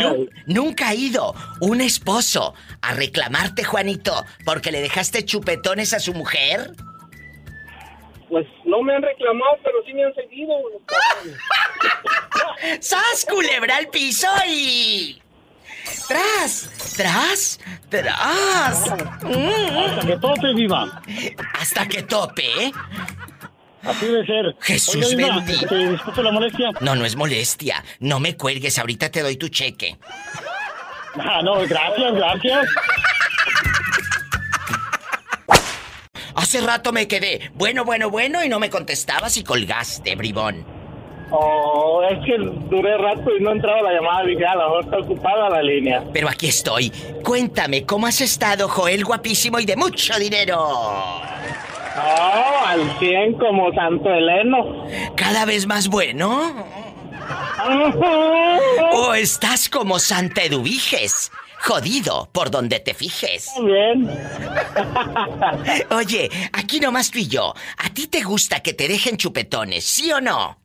¿nu- ¿nunca ha ido un esposo a reclamarte, Juanito, porque le dejaste chupetones a su mujer? Pues no me han reclamado, pero sí me han seguido. ¡Sas, culebra al piso y... ¡Tras! ¡Tras! ¡Tras! Hasta que tope, Viva. Hasta que tope, ¿eh? Así debe ser. Jesús Oiga, bendito. disculpe la molestia. No, no es molestia. No me cuelgues, ahorita te doy tu cheque. Ah, no, gracias, gracias. Hace rato me quedé bueno, bueno, bueno y no me contestabas y colgaste, bribón. Oh, es que duré rato y no entraba la llamada. Dije, a lo mejor está ocupada la línea. Pero aquí estoy. Cuéntame, ¿cómo has estado, Joel, guapísimo y de mucho dinero? Oh, al 100 como Santo Heleno. ¿Cada vez más bueno? ¿O estás como Santa Eduviges? Jodido por donde te fijes. Bien. Oye, aquí nomás tú y yo. ¿A ti te gusta que te dejen chupetones, sí o no?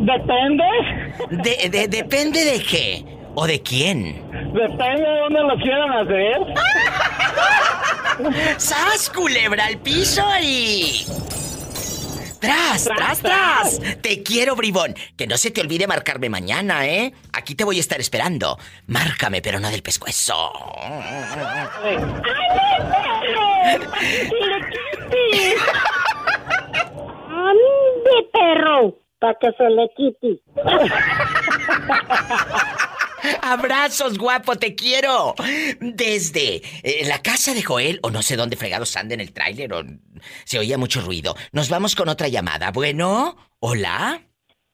Depende. De, de- depende de qué. ¿O de quién? Depende de dónde lo quieran hacer. ¡Sas, culebra al piso y... ¡Tras, tras, tras! Te quiero, bribón. Que no se te olvide marcarme mañana, ¿eh? Aquí te voy a estar esperando. Márcame, pero no del pescuezo. ¡Ande, perro! Para que se le quite. Abrazos, guapo, te quiero. Desde eh, la casa de Joel, o no sé dónde fregados anda en el tráiler, o se oía mucho ruido. Nos vamos con otra llamada. Bueno, hola.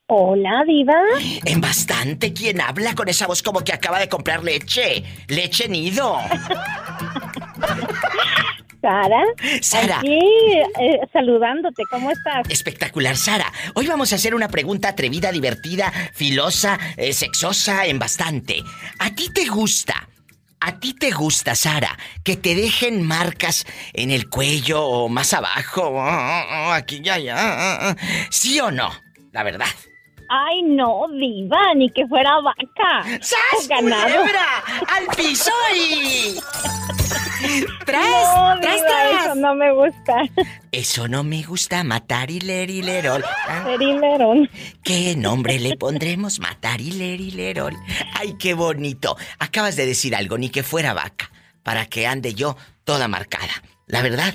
Hola, Diva. En bastante, ¿quién habla con esa voz como que acaba de comprar leche? Leche nido. Sara. Sara. Aquí, eh, saludándote, ¿cómo estás? Espectacular, Sara. Hoy vamos a hacer una pregunta atrevida, divertida, filosa, eh, sexosa, en bastante. ¿A ti te gusta? ¿A ti te gusta, Sara, que te dejen marcas en el cuello o más abajo? Ah, ah, ah, Aquí, ya, ya. ¿Sí o no? La verdad. Ay, no, Diva, ni que fuera vaca. ¡Sas, culebra! ¡Al piso y... ¡Tras, No, tras, Diva, tras! Eso no me gusta. Eso no me gusta, matar y lerol. Serilerón. ¿Qué nombre le pondremos? Matar y lerol. Ay, qué bonito. Acabas de decir algo, ni que fuera vaca, para que ande yo toda marcada. La verdad,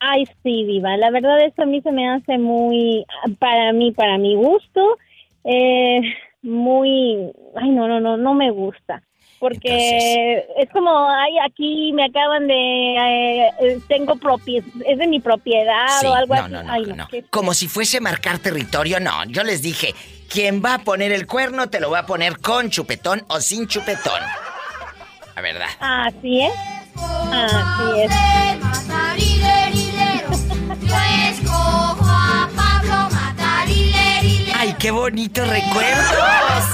Ay, sí, Diva. La verdad, eso a mí se me hace muy, para mí, para mi gusto, eh, muy, ay, no, no, no, no me gusta. Porque es como, ay, aquí me acaban de, eh, eh, tengo propiedad, es de mi propiedad Sí, o algo no, así. no, no, ay, no. qué como si fuese marcar territorio, no. Yo les dije, quien va a poner el cuerno te lo va a poner con chupetón o sin chupetón. La verdad. Así es. Así es. Qué bonitos recuerdos!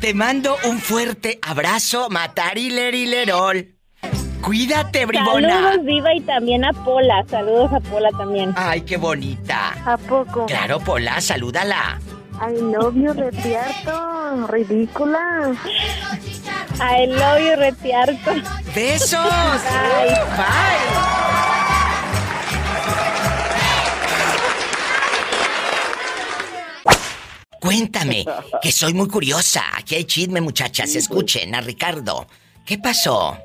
Te mando un fuerte abrazo, matarilerillerol. Cuídate, bribona. Saludos, Diva, y también a Pola. Saludos a Pola también. Ay, qué bonita. ¿A poco? Claro, Pola, salúdala. I love you, Retiarto. Ridícula. I love you, Retiarto. ¡Besos! Bye. Bye. Cuéntame, que soy muy curiosa. Aquí hay chisme, muchachas. Escuchen a Ricardo. ¿Qué pasó?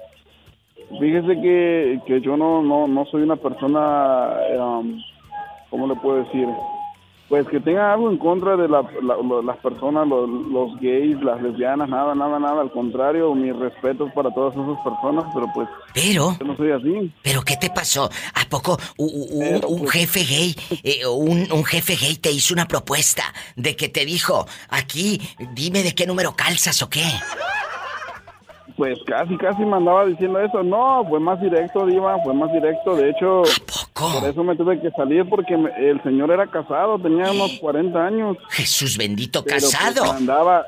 Fíjese que, que yo no, no, no soy una persona, um, ¿cómo le puedo decir? Pues que tenga algo en contra de la- la- lo- las personas, los, los gays, las lesbianas, nada, nada, nada. Al contrario, mis respetos para todas esas personas, pero pues Pero, yo no soy así. ¿pero qué te pasó? ¿A poco un, un jefe gay, eh, un, un jefe gay te hizo una propuesta de que te dijo, aquí, dime de qué número calzas o qué? Pues casi, casi me andaba diciendo eso. No, fue más directo, Diva, fue más directo. De hecho, por eso me tuve que salir porque me- el señor era casado, tenía unos 40 años. Jesús bendito, Pero, pues, casado. andaba,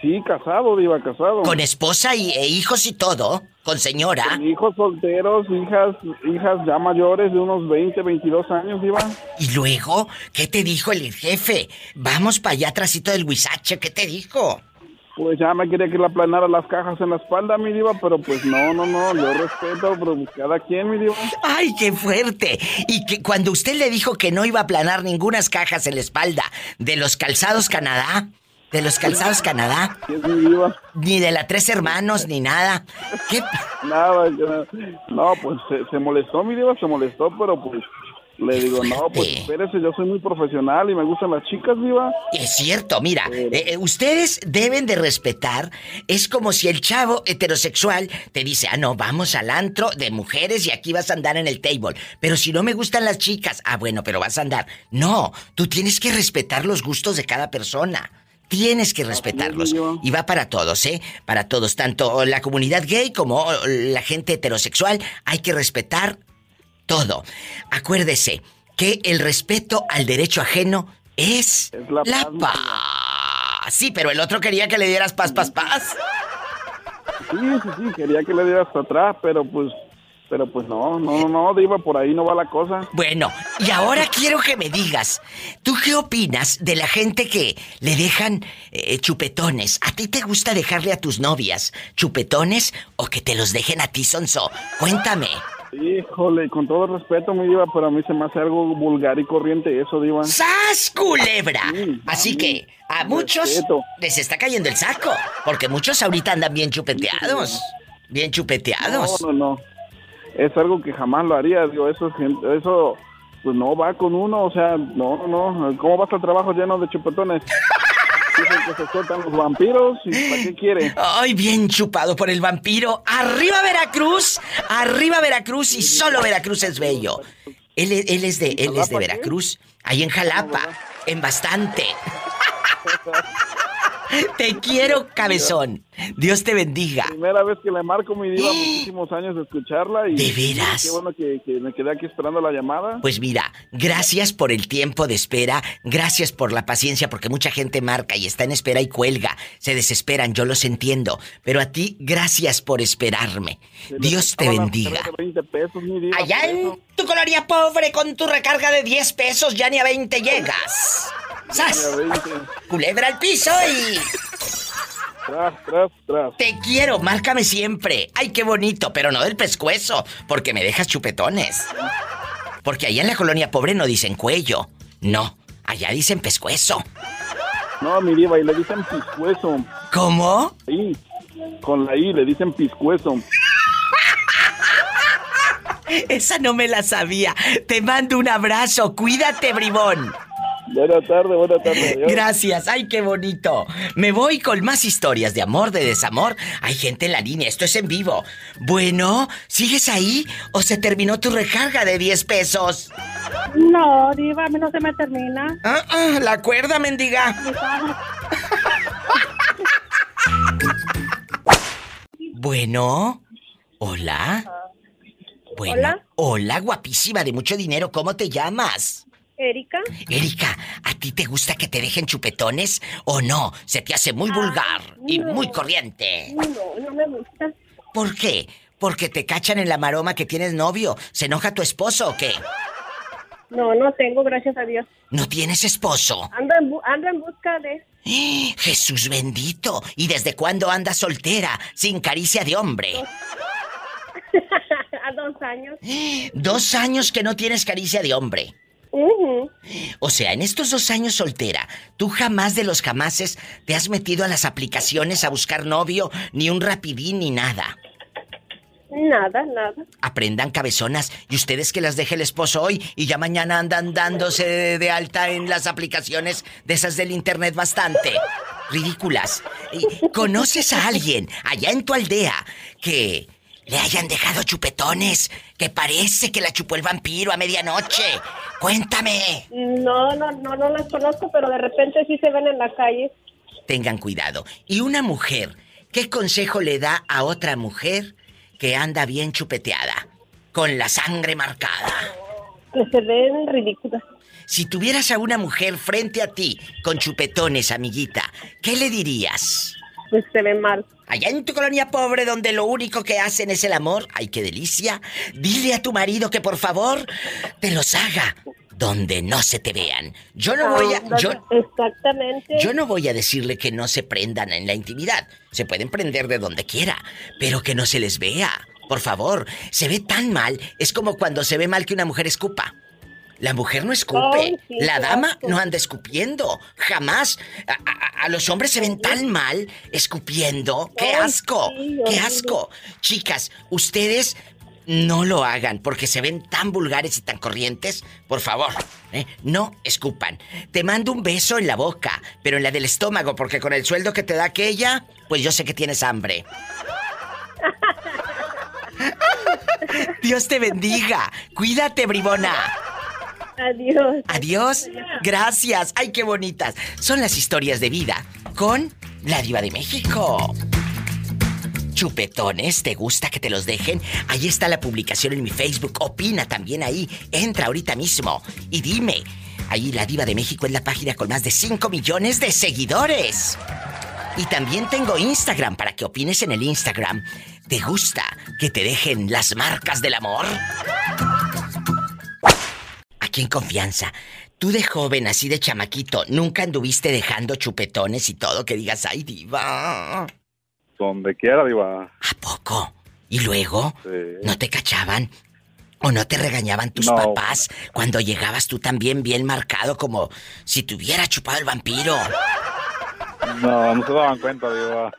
sí, casado, Diva, casado. Con esposa y, e hijos y todo, con señora. Con hijos solteros, hijas, hijas ya mayores de unos 20, 22 años, Diva. Y luego, ¿qué te dijo el jefe? Vamos para allá atrásito del huizache, ¿qué te dijo? Pues ya me quería que le aplanara las cajas en la espalda, mi diva, pero pues no, no, no, yo respeto, pero pues cada quien, mi diva. ¡Ay, qué fuerte! Y que cuando usted le dijo que no iba a aplanar ningunas cajas en la espalda de los calzados Canadá, de los calzados Canadá, ni de la Tres Hermanos, ni nada. ¿Qué? Nada, no, pues se, se molestó, mi diva, se molestó, pero pues le digo, no, pues espérese, yo soy muy profesional y me gustan las chicas, diva. Es cierto, mira, eh, eh, ustedes deben de respetar. Es como si el chavo heterosexual te dice, ah, no, vamos al antro de mujeres y aquí vas a andar en el table. Pero si no me gustan las chicas, ah, bueno, pero vas a andar. No, tú tienes que respetar los gustos de cada persona. Tienes que respetarlos. Y va para todos, ¿eh? Para todos, tanto la comunidad gay como la gente heterosexual. Hay que respetar todo. Acuérdese que el respeto al derecho ajeno es, la la, paz. Sí, pero el otro quería que le dieras paz, paz, paz. Sí, sí, sí, quería que le diera hasta atrás, pero pues, pero pues no, no, no, diva, por ahí no va la cosa. Bueno, y ahora quiero que me digas, ¿tú qué opinas de la gente que le dejan eh, chupetones? ¿A ti te gusta dejarle a tus novias chupetones o que te los dejen a ti, Sonso? Cuéntame. Híjole, con todo respeto, mi diva, pero a mí se me hace algo vulgar y corriente eso, diva. ¡Sas, culebra! Así sí. que a muchos Respeto. les está cayendo el saco. Porque muchos ahorita andan bien chupeteados. Bien chupeteados. No, no, no. Es algo que jamás lo haría, digo, eso eso pues no va con uno, o sea, no, no, no. ¿Cómo vas al trabajo lleno de chupetones? Dicen que se sueltan los vampiros y ¿para qué quiere? Ay, bien chupado por el vampiro. ¡Arriba Veracruz! ¡Arriba Veracruz! Y solo Veracruz es bello. Él, es- él es de, él es de Veracruz. Ahí en Jalapa. En bastante. Te quiero, cabezón. Dios te bendiga. Primera vez que le marco mi diva, muchísimos años de escucharla y... ¿De veras? Qué bueno que, que me quedé aquí esperando la llamada. Pues mira, gracias por el tiempo de espera, gracias por la paciencia, porque mucha gente marca y está en espera y cuelga, se desesperan, yo los entiendo, pero a ti, gracias por esperarme. Se Dios te bendiga. tres de 20 pesos, mi diva, Allá en tu colonia pobre con tu recarga de 10 pesos ya ni a 20 llegas. ¡Sas! Ni a 20. Culebra al piso y... Tras, tras, tras. Te quiero, márcame siempre. Ay, qué bonito, pero no del pescuezo, porque me dejas chupetones. Porque allá en la colonia pobre no dicen cuello. No, allá dicen pescuezo. No, mi diva, y le dicen piscueso. ¿Cómo? Sí, con la I le dicen piscueso. Esa no me la sabía. Te mando un abrazo. Cuídate, bribón. Buena tarde, buena tarde. adiós. Gracias, ay, qué bonito. Me voy con más historias de amor, de desamor. Hay gente en la línea, esto es en vivo. Bueno, ¿sigues ahí o se terminó tu recarga de 10 pesos? No, diva, a mí no se me termina. Ah, ah, la cuerda, mendiga. Bueno, hola. Bueno, Hola. hola, guapísima de mucho dinero, ¿cómo te llamas? Erika. Erika, ¿a ti te gusta que te dejen chupetones o no? Se te hace muy vulgar y muy corriente. No, no me gusta. ¿Por qué? ¿Porque te cachan en la maroma que tienes novio? ¿Se enoja tu esposo o qué? No, no tengo, gracias a Dios. ¿No tienes esposo? Ando en, bu- ando en busca de... ¡Eh! Jesús bendito. ¿Y desde cuándo andas soltera, sin caricia de hombre? a dos años. Dos años que no tienes caricia de hombre. O sea, en estos dos años soltera, tú jamás de los jamases te has metido a las aplicaciones a buscar novio, ni un rapidín, ni nada. Nada, nada. Aprendan cabezonas y ustedes que las deje el esposo hoy y ya mañana andan dándose de, de alta en las aplicaciones de esas del internet bastante. Ridículas. ¿Conoces a alguien allá en tu aldea que le hayan dejado chupetones? Que parece que la chupó el vampiro a medianoche. Cuéntame. No, no, no, no las conozco, pero de repente sí se ven en la calle. Tengan cuidado. Y una mujer, ¿qué consejo le da a otra mujer que anda bien chupeteada? Con la sangre marcada. Que se ven ridículas. Si tuvieras a una mujer frente a ti con chupetones, amiguita, ¿qué le dirías? Pues se ven mal. Allá en tu colonia pobre donde lo único que hacen es el amor, ay qué delicia, dile a tu marido que por favor te los haga donde no se te vean. Yo no voy a Ah, yo Exactamente. yo no voy a decirle que no se prendan en la intimidad. Se pueden prender de donde quiera, pero que no se les vea. Por favor, se ve tan mal, es como cuando se ve mal que una mujer escupa. La mujer no escupe. Ay, sí, la dama asco. no anda escupiendo. Jamás. A, a- a los hombres se ven tan mal escupiendo. ¡Qué Ay, asco! sí, ¡Qué asco! Chicas, ustedes no lo hagan porque se ven tan vulgares y tan corrientes. Por favor, ¿eh? no escupan. Te mando un beso en la boca, pero en la del estómago, porque con el sueldo que te da aquella, pues yo sé que tienes hambre. Dios te bendiga. Cuídate, bribona. Adiós. Adiós. Gracias. Ay, qué bonitas. Son las historias de vida con la diva de México. Chupetones, ¿te gusta que te los dejen? Ahí está la publicación en mi Facebook. Opina también ahí. Entra ahorita mismo y dime. Ahí la diva de México es la página con más de 5 millones de seguidores. Y también tengo Instagram para que opines en el Instagram. ¿Te gusta que te dejen las marcas del amor? Aquí en confianza. Tú de joven, así de chamaquito, nunca anduviste dejando chupetones y todo que digas, ay, diva. Donde quiera, diva. ¿A poco? ¿Y luego? Sí. ¿No te cachaban? ¿O no te regañaban tus No. papás cuando llegabas tú también bien marcado como si te hubiera chupado el vampiro? No, no se daban cuenta, Diva.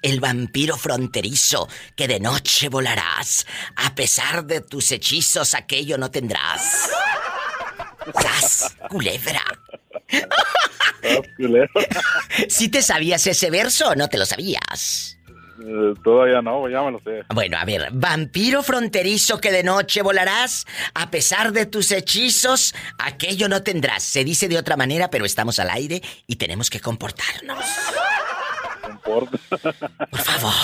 El vampiro fronterizo que de noche volarás. A pesar de tus hechizos, aquello no tendrás. ¡Sas! Culebra. ¿Sí te sabías ese verso o no te lo sabías? Eh, todavía no, ya me lo sé. Bueno, a ver, vampiro fronterizo que de noche volarás, a pesar de tus hechizos, aquello no tendrás. Se dice de otra manera, pero estamos al aire y tenemos que comportarnos. Por favor,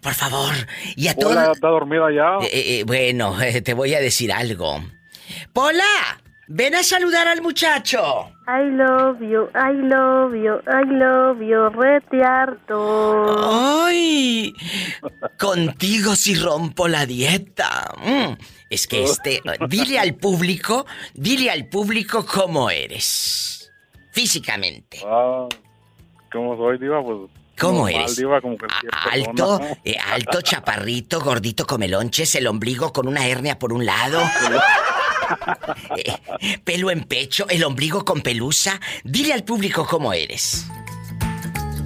por favor. Y a Hola. ¿está dormida ya? Eh, eh, bueno, te voy a decir algo. Pola, ven a saludar al muchacho. I love you, I love you, I love you, rete harto. ¡Ay! Contigo si rompo la dieta. Mm, Es que este. Dile al público, dile al público cómo eres. Físicamente. Ah, ¿Cómo soy, Diva? Pues. ¿Cómo normal, eres? Diva, como cualquier Alto, eh, alto, chaparrito, gordito, come lonches, el ombligo con una hernia por un lado. Eh, pelo en pecho, el ombligo con pelusa. Dile al público cómo eres.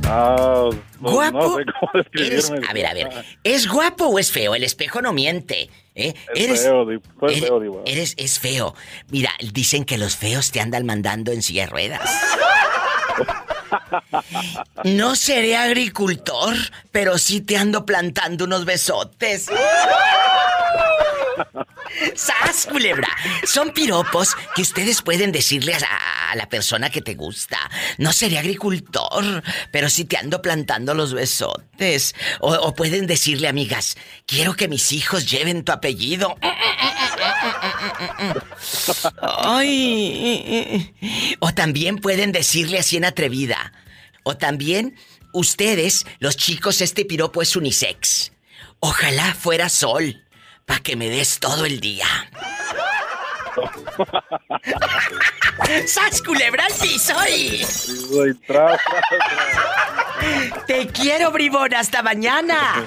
Ah, no, ¿Guapo? no sé cómo describirme. Eres- a ver, a ver. ¿Es guapo o es feo? El espejo no miente. ¿eh? Es eres, feo, eres- es feo. Mira, dicen que los feos te andan mandando en silla de ruedas. No seré agricultor, pero sí te ando plantando unos besotes. ¡Sas, culebra! Son piropos que ustedes pueden decirle a, la persona que te gusta. No seré agricultor, pero sí te ando plantando los besotes. O, o pueden decirle, amigas, quiero que mis hijos lleven tu apellido. Ay. O también pueden decirle así en atrevida. O también, ustedes, los chicos, este piropo es unisex. Ojalá fuera sol, para que me des todo el día. ¡Sas culebra al piso y... Te quiero, bribón, hasta mañana.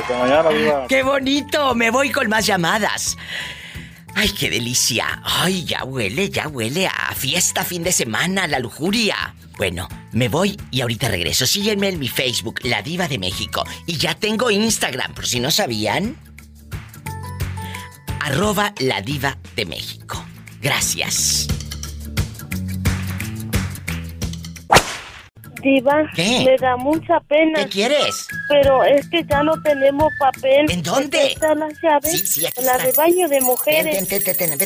Hasta mañana, Diva. ¡Qué bonito! Me voy con más llamadas. ¡Ay, qué delicia! ¡Ay, ya huele, ya huele a fiesta fin de semana, la lujuria! Bueno, me voy y ahorita regreso. Síguenme en mi Facebook, La Diva de México. Y ya tengo Instagram, por si no sabían. Arroba La Diva de México. Gracias. Diva, ¿Qué? me da mucha pena. ¿Qué quieres? Pero es que ya no tenemos papel. ¿En dónde? Están las llaves. Sí, sí, aquí La está. de baño de mujeres. ven, ven, vete, vete,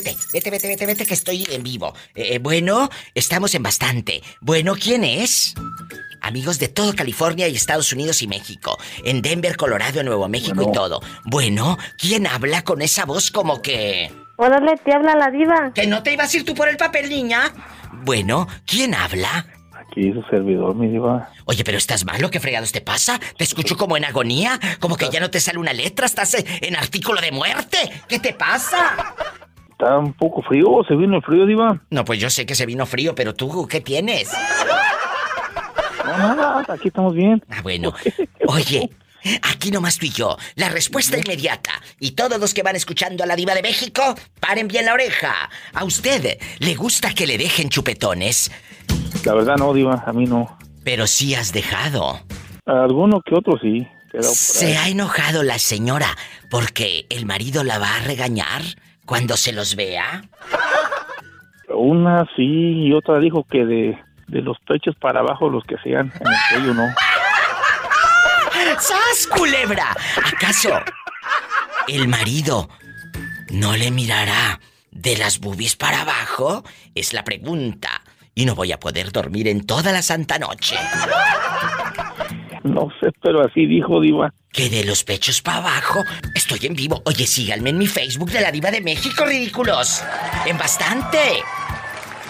vete, vete, vete, que estoy en vivo. Eh, bueno, estamos en bastante. Bueno, ¿quién es? Amigos de todo California y Estados Unidos y México. En Denver, Colorado, Nuevo México y todo. Bueno, ¿quién habla con esa voz como que... Órale, te habla la diva. ¿Que no te ibas a ir tú por el papel, niña? Bueno, ¿quién habla? Aquí su servidor, mi Diva. Oye, pero estás malo, ¿qué fregados te pasa? Te escucho como en agonía, como que ya no te sale una letra, estás en artículo de muerte. ¿Qué te pasa? Está un poco frío, se vino el frío, Diva. No, pues yo sé que se vino frío, pero tú, ¿qué tienes? No, nada, aquí estamos bien. Ah, bueno. Oye, aquí nomás tú y yo. La respuesta inmediata. Y todos los que van escuchando a la diva de México, paren bien la oreja. ¿A usted le gusta que le dejen chupetones? La verdad no, Diva, a mí no. Pero sí has dejado. Alguno que otro sí. ¿Se ha enojado la señora porque el marido la va a regañar cuando se los vea? Una sí y otra dijo que de, de los pechos para abajo, los que sean, en el cuello no. ¡Sas, culebra! ¿Acaso el marido no le mirará de las boobies para abajo? Es la pregunta. Y no voy a poder dormir en toda la santa noche. No sé, pero así dijo Diva. Que de los pechos para abajo estoy en vivo. Oye, síganme en mi Facebook de la Diva de México, ridículos. En bastante.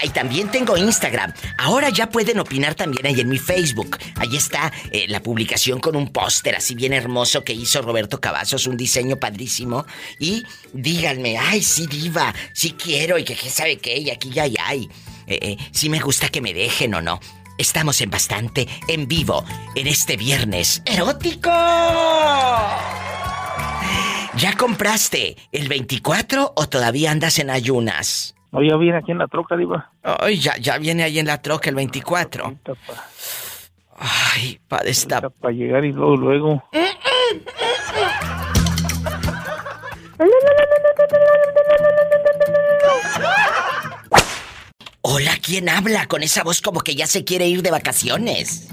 Ahí también tengo Instagram. Ahora ya pueden opinar también ahí en mi Facebook. Ahí está eh, la publicación con un póster así bien hermoso que hizo Roberto Cavazos, un diseño padrísimo. Y díganme, ay, sí, diva, sí quiero y que quién sabe qué, y aquí ya hay. Eh, eh, sí me gusta que me dejen o no. Estamos en bastante, en vivo, en este viernes erótico. ¿Ya compraste el 24 o todavía andas en ayunas? No, ya viene aquí en la troca, Diva. Ay, ya, ya viene ahí en la troca el 24. Ay, para esta... Para llegar y luego, luego. Hola, ¿quién habla con esa voz como que ya se quiere ir de vacaciones?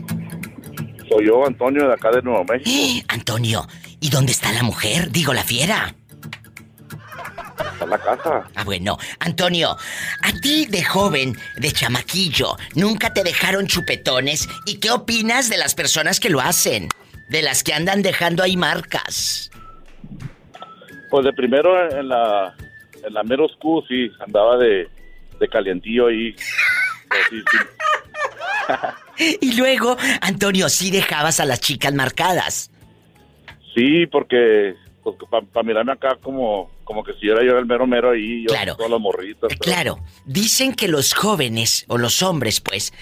Soy yo, Antonio, de acá de Nuevo México. Antonio, ¿y dónde está la mujer? Digo, la fiera. Está en la casa. Ah, bueno. Antonio, a ti de joven, de chamaquillo, nunca te dejaron chupetones. ¿Y qué opinas de las personas que lo hacen? De las que andan dejando ahí marcas. Pues de primero en la, en la Mero School, sí, andaba de, de calientillo ahí. Pues, sí, sí. Y luego, Antonio, sí dejabas a las chicas marcadas. Sí, porque para mirarme acá como, como que si era yo el mero mero ahí, yo Claro. todas las morritas. pero- Claro, dicen que los jóvenes, o los hombres, pues,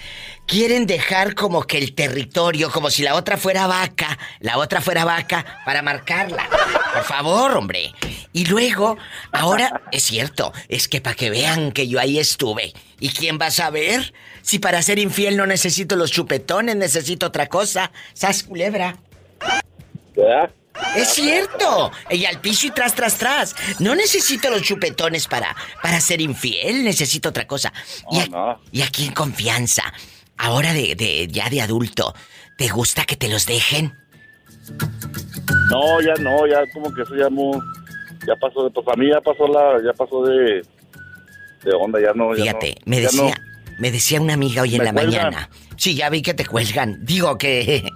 quieren dejar como que el territorio, como si la otra fuera vaca, la otra fuera vaca, para marcarla. Por favor, hombre. Y luego, ahora, es cierto, es que para que vean que yo ahí estuve. ¿Y quién va a saber? Si para ser infiel no necesito los chupetones, necesito otra cosa. ¿Sas culebra? ¿Verdad? Es cierto. Y al piso y tras, tras, tras. No necesito los chupetones para, para ser infiel. Necesito otra cosa. y, a- y aquí en confianza. Ahora de, de- ya de adulto, ¿te gusta que te los dejen? No, ya no, ya como que eso ya no, ya pasó, de- pues a mí ya pasó la, ya pasó de, de onda, ya no, ya Fíjate, no, me decía, no. me decía una amiga hoy en la cuelgan. mañana. Sí, ya vi que te cuelgan. Digo que.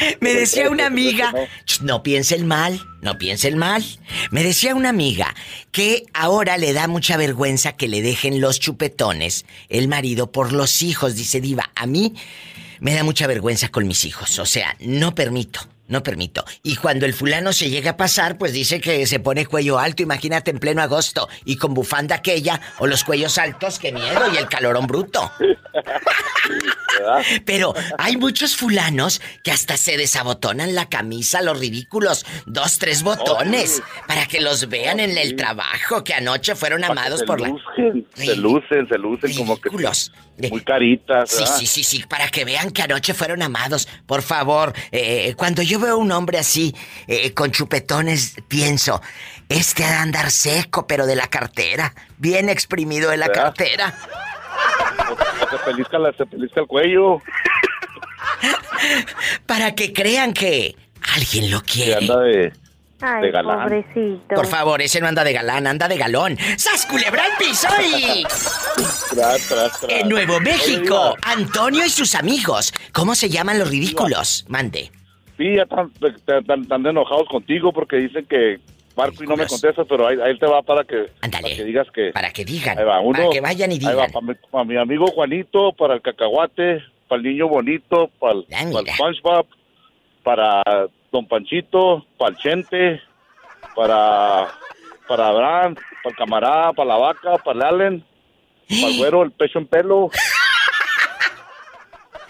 Me decía una amiga, no piensen mal, no piensen mal. Me decía una amiga que ahora le da mucha vergüenza que le dejen los chupetones el marido por los hijos. Dice Diva, a mí me da mucha vergüenza con mis hijos. O sea, no permito, no permito. Y cuando el fulano se llega a pasar, pues dice que se pone cuello alto. Imagínate en pleno agosto y con bufanda aquella o los cuellos altos, qué miedo y el calorón bruto. Pero hay muchos fulanos que hasta se desabotonan la camisa, los ridículos, dos, tres botones, para que los vean en el trabajo, que anoche fueron amados por la... lucen, se lucen, se lucen como que muy caritas, Sí, ¿verdad? sí, sí, sí, para que vean que anoche fueron amados. Por favor, eh, cuando yo veo un hombre así, eh, con chupetones, pienso, este ha de andar seco, pero de la cartera, bien exprimido de la ¿Verdad? cartera. O se pellizca, la- se pellizca el cuello. Para que crean que alguien lo quiere. anda de, Ay, de galán. pobrecito. Por favor, ese no anda de galán, anda de galón. ¡Sas culebra al piso y... Tras, tras, tras. En Nuevo México, Antonio y sus amigos. ¿Cómo se llaman los ridículos? Mande. Sí, ya están, están, están enojados contigo porque dicen que Marco y no me contestas, pero ahí, ahí te va para que, para que digas que... Para que digan. Ahí va, uno, para que vayan y ahí va, digan. para, mi, para mi amigo Juanito, para el cacahuate, para el niño bonito, para el, para el SpongeBob, para Don Panchito, para el Chente, para, para Abraham, para el camarada, para la vaca, para el Allen, para el güero, el pecho en pelo.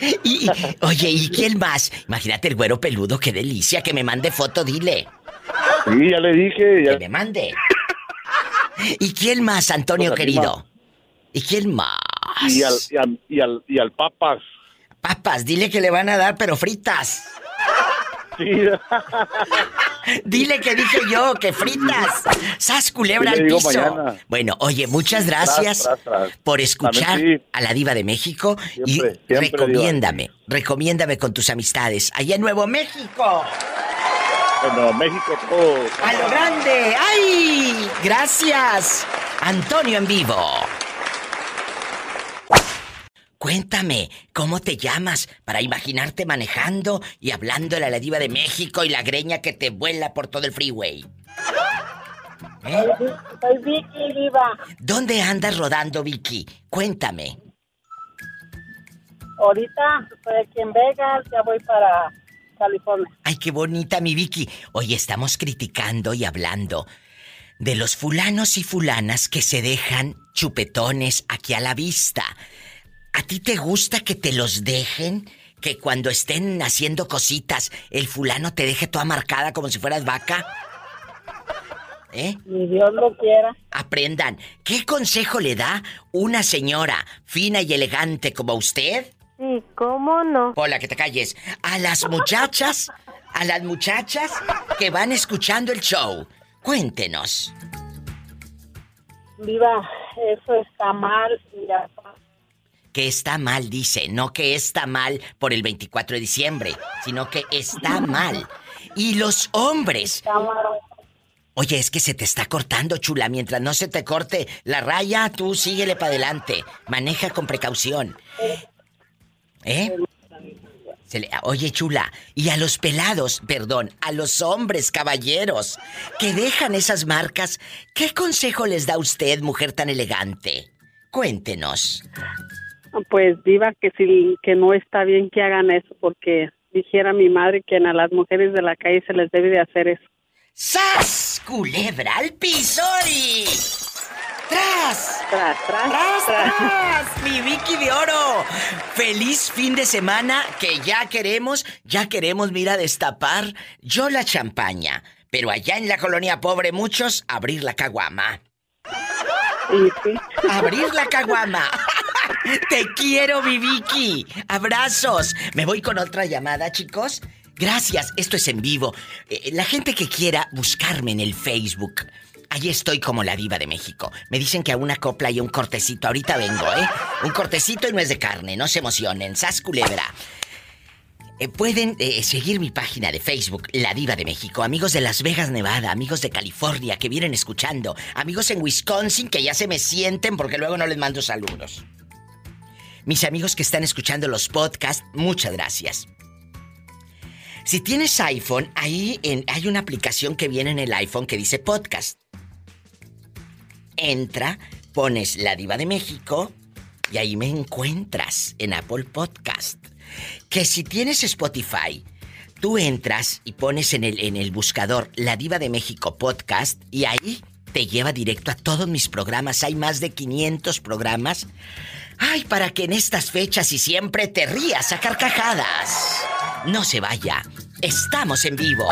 Y, y- oye, ¿y quién más? Imagínate el güero peludo, qué delicia. Que me mande foto, dile. Sí, ya le dije. Ya... Que me mande. ¿Y quién más, Antonio Pues querido? ¿Y quién más? Y al, y al, y al, y al Papas. Papas, dile que le van a dar, pero fritas. Dile que dije yo, que fritas. Sas culebra al piso. mañana. Bueno, oye, muchas gracias Tras, tras, tras. por escuchar sí. a la diva de México y Siempre, recomiéndame, recomiéndame con tus amistades allá en Nuevo México. En Nuevo México todo. ¡A lo grande! ¡Ay! Gracias. Antonio en vivo. Cuéntame, ¿cómo te llamas para imaginarte manejando y hablándole a la diva de México y la greña que te vuela por todo el freeway? ¿Eh? Soy Vicky Diva. ¿Dónde andas rodando, Vicky? Cuéntame. Ahorita estoy aquí en Vegas, ya voy para California. Ay, qué bonita mi Vicky. Hoy estamos criticando y hablando de los fulanos y fulanas que se dejan chupetones aquí a la vista. ¿A ti te gusta que te los dejen? que cuando estén haciendo cositas, el fulano te deje toda marcada como si fueras vaca? ¿Eh? Ni Dios lo quiera. Aprendan. ¿Qué consejo le da una señora fina y elegante como usted? Sí, ¿cómo no? Hola, que te calles. A las muchachas, a las muchachas que van escuchando el show. Cuéntenos. Viva, eso está mal. Ya. Que está mal, dice. No que está mal por el 24 de diciembre, sino que está mal. Y los hombres. Oye, es que se te está cortando, chula. Mientras no se te corte la raya, tú síguele para adelante. Maneja con precaución. ¿Eh? Oye, chula, y a los pelados, perdón, a los hombres caballeros que dejan esas marcas, ¿qué consejo les da usted, mujer tan elegante? Cuéntenos. Pues diva que sí, que no está bien que hagan eso porque dijera mi madre que a las mujeres de la calle se les debe de hacer eso. ¡Sas! Culebra al piso y... ¡Tras! Tras, tras, ¡Tras, tras! ¡Mi Vicky de oro! ¡Feliz fin de semana que ya queremos, ya queremos, mira, destapar yo la champaña. Pero allá en la colonia pobre muchos, abrir la caguama. Abrir la caguama. Te quiero, mi Vicky. Abrazos. Me voy con otra llamada, chicos. Gracias, esto es en vivo. Eh, la gente que quiera buscarme en el Facebook. Ahí estoy como la diva de México. Me dicen que a una copla y un cortecito. Ahorita vengo, ¿eh? Un cortecito y no es de carne, no se emocionen. Sas culebra. Eh, pueden eh, seguir mi página de Facebook, La Diva de México. Amigos de Las Vegas, Nevada, amigos de California que vienen escuchando, amigos en Wisconsin que ya se me sienten porque luego no les mando saludos. Mis amigos que están escuchando los podcasts, muchas gracias. Si tienes iPhone, ahí hay una aplicación que viene en el iPhone que dice podcast. Entra, pones La Diva de México y ahí me encuentras en Apple Podcast. Que si tienes Spotify, tú entras y pones en el, en el buscador La Diva de México Podcast y ahí te lleva directo a todos mis programas. Hay más de 500 programas. Ay, para que en estas fechas y siempre te rías a carcajadas. No se vaya. Estamos en vivo.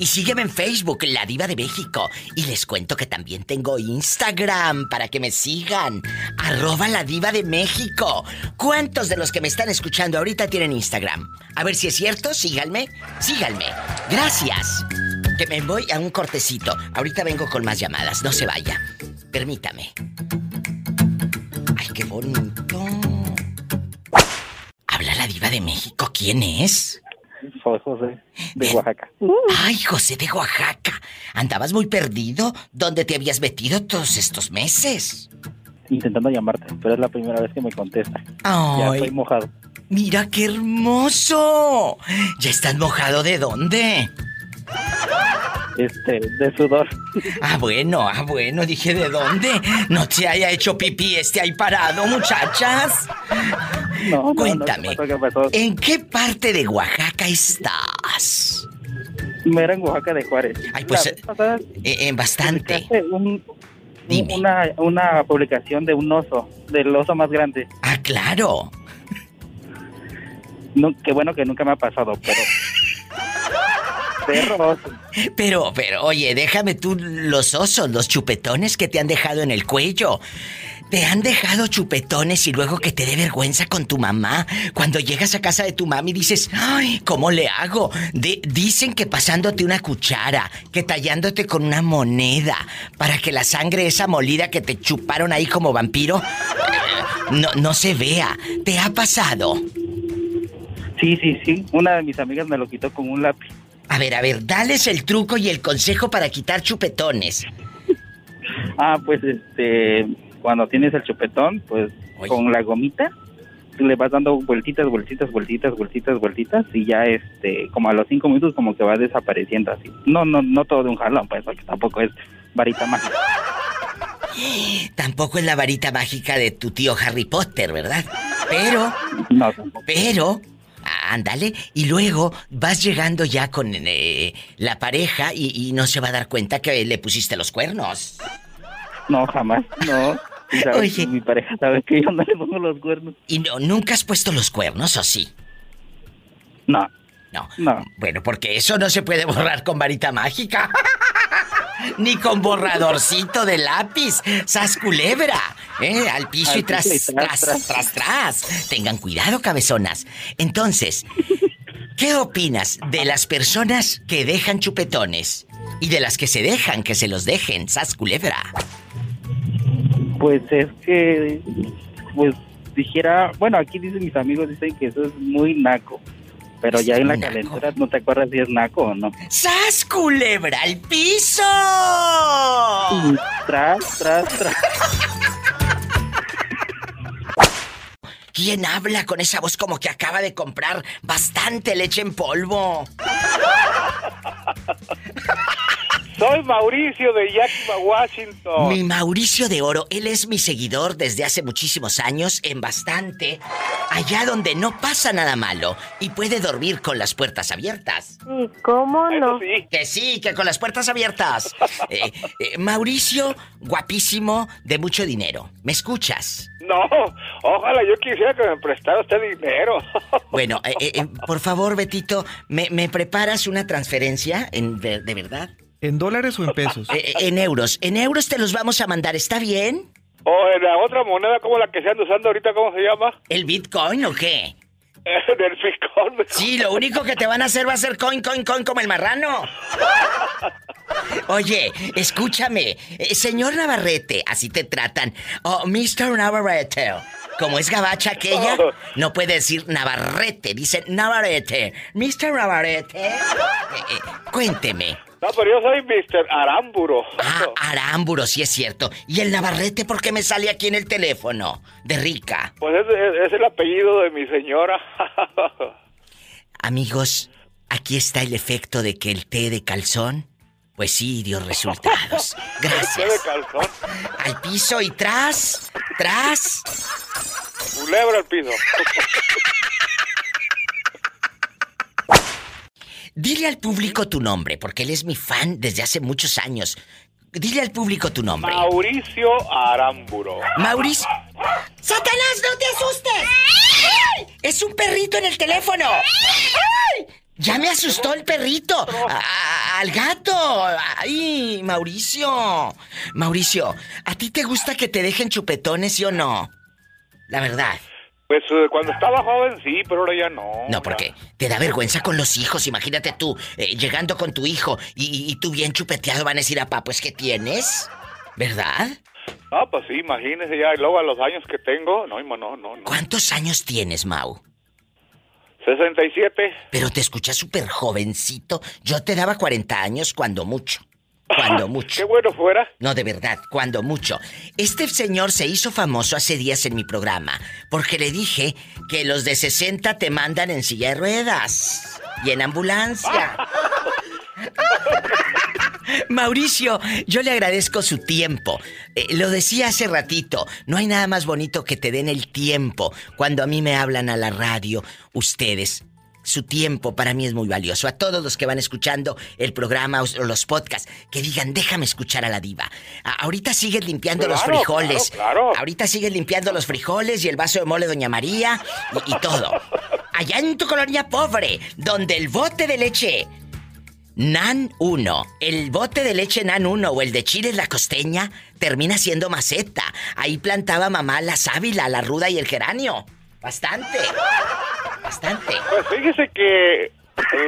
Y sígueme en Facebook, La Diva de México. Y les cuento que también tengo Instagram para que me sigan. Arroba La Diva de México. ¿Cuántos de los que me están escuchando ahorita tienen Instagram? A ver si es cierto, síganme. Síganme. Gracias. Que me voy a un cortecito. Ahorita vengo con más llamadas. No se vaya. Permítame. Ay, qué bonito. Habla la diva de México. ¿Quién es? Soy José, de Oaxaca. Ay, José de Oaxaca. Andabas muy perdido. ¿Dónde te habías metido todos estos meses? Intentando llamarte, pero es la primera vez que me contesta. Ya estoy mojado. Mira qué hermoso. ¿Ya estás mojado de dónde? Este, de sudor. Ah, bueno, ah, bueno, dije de dónde. No te haya hecho pipí este ahí parado, muchachas. No, no, Cuéntame, no, ¿qué pasó? ¿Qué pasó? ¿en qué parte de Oaxaca estás? Mera en Oaxaca de Juárez. Ay, pues, Eh, en bastante. un- una, una publicación de un oso, del oso más grande. Ah, claro. No, qué bueno que nunca me ha pasado, pero... Perro oso. Pero, pero, oye, déjame tú los osos, los chupetones que te han dejado en el cuello. Te han dejado chupetones y luego que te dé vergüenza con tu mamá. Cuando llegas a casa de tu mami dices, ay, ¿cómo le hago? De- dicen que pasándote una cuchara, que tallándote con una moneda, para que la sangre esa molida que te chuparon ahí como vampiro, no, no se vea. ¿Te ha pasado? Sí, sí, sí. Una de mis amigas me lo quitó con un lápiz. A ver, a ver, dales el truco y el consejo para quitar chupetones. Ah, pues este, cuando tienes el chupetón, pues con la gomita le vas dando vueltitas, vueltitas, vueltitas, vueltitas, vueltitas y ya este, como a los cinco minutos como que va desapareciendo así. No, no, no todo de un jalón, pues porque tampoco es varita mágica. Tampoco es la varita mágica de tu tío Harry Potter, ¿verdad? Pero, No, pero, ándale, y luego vas llegando ya con eh, la pareja y, y no se va a dar cuenta que le pusiste los cuernos. no, jamás, no. Sabes, Oye. Mi pareja sabe que yo no le pongo los cuernos. ¿Y no, nunca has puesto los cuernos o sí? No. No. No. Bueno, porque eso no se puede borrar con varita mágica. Ni con borradorcito de lápiz. Sas culebra. ¿Eh? Al piso y tras, tras, tras, tras, tras, Tengan cuidado, cabezonas. Entonces, ¿qué opinas de las personas que dejan chupetones? Y de las que se dejan que se los dejen. Sas culebra. Pues es que, pues dijera, bueno, aquí dicen mis amigos, dicen que eso es muy naco. Pero ya en la calentura no te acuerdas si es naco o no. ¡Sas culebra al piso! Y tras, tras, tras. ¿Quién habla con esa voz como que acaba de comprar bastante leche en polvo? Soy Mauricio de Yakima, Washington. Mi Mauricio de Oro, él es mi seguidor desde hace muchísimos años en bastante, allá donde no pasa nada malo y puede dormir con las puertas abiertas. ¿Y cómo no? Que sí, que con las puertas abiertas. Eh, eh, Mauricio, guapísimo, de mucho dinero. ¿Me escuchas? No, ojalá yo quisiera que me prestara usted dinero. Bueno, eh, eh, eh, por favor, Betito, ¿me, me preparas una transferencia en, de, de verdad? ¿En dólares o en pesos? Eh, en euros. En euros te los vamos a mandar, ¿está bien? O en la otra moneda como la que se anda usando ahorita, ¿cómo se llama? ¿El Bitcoin o qué? Del Bitcoin. Sí, lo único que te van a hacer va a ser coin, coin, coin como el marrano. Oye, escúchame, eh, señor Navarrete, así te tratan. Oh, Mr. Navarrete. Como es gabacha aquella, no puede decir Navarrete, dice Navarrete. Mr. Navarrete. Eh, eh, cuénteme. No, pero yo soy Mr. Aramburo. Ah, Arámburo, sí es cierto. ¿Y el Navarrete por qué me sale aquí en el teléfono? De rica. Pues es, es- es el apellido de mi señora. Amigos, aquí está el efecto de que el té de calzón, pues sí dio resultados. ¿Qué de Gracias. calzón? Al piso y tras, tras. Culebra al piso. Dile al público tu nombre, porque él es mi fan desde hace muchos años. Dile al público tu nombre. Mauricio Aramburo. Mauricio. ¡Satanás, no te asustes! ¡Es un perrito en el teléfono! ¡Ay! Ya me asustó el perrito. A- a- al gato. Ay, Mauricio. Mauricio, ¿a ti te gusta que te dejen chupetones, sí o no? La verdad. Pues eh, cuando estaba joven sí, pero ahora ya no. No, porque te da vergüenza con los hijos. Imagínate tú, eh, llegando con tu hijo y, tú bien chupeteado van a decir a papá, pues ¿qué tienes? ¿Verdad? Ah, pues sí, imagínese ya. Y luego a los años que tengo, no, no, no, no. ¿Cuántos años tienes, Mau? 67. Pero te escuchas súper jovencito. Yo te daba 40 años cuando mucho. Cuando mucho. Qué bueno fuera. No, de verdad, cuando mucho. Este señor se hizo famoso hace días en mi programa porque le dije que los de 60 te mandan en silla de ruedas y en ambulancia. Mauricio, yo le agradezco su tiempo. Eh, lo decía hace ratito, no hay nada más bonito que te den el tiempo cuando a mí me hablan a la radio, ustedes. Su tiempo para mí es muy valioso. A todos los que van escuchando el programa o los podcasts, que digan, déjame escuchar a la diva. A- ahorita sigues limpiando los frijoles. claro, claro. Ahorita sigues limpiando los frijoles y el vaso de mole Doña María y, y todo. Allá en tu colonia pobre, donde el bote de leche Nan 1. El bote de leche Nan 1 o el de Chile la costeña termina siendo maceta. Ahí plantaba mamá la sábila, la ruda y el geranio. Bastante. Bastante. Pues fíjese que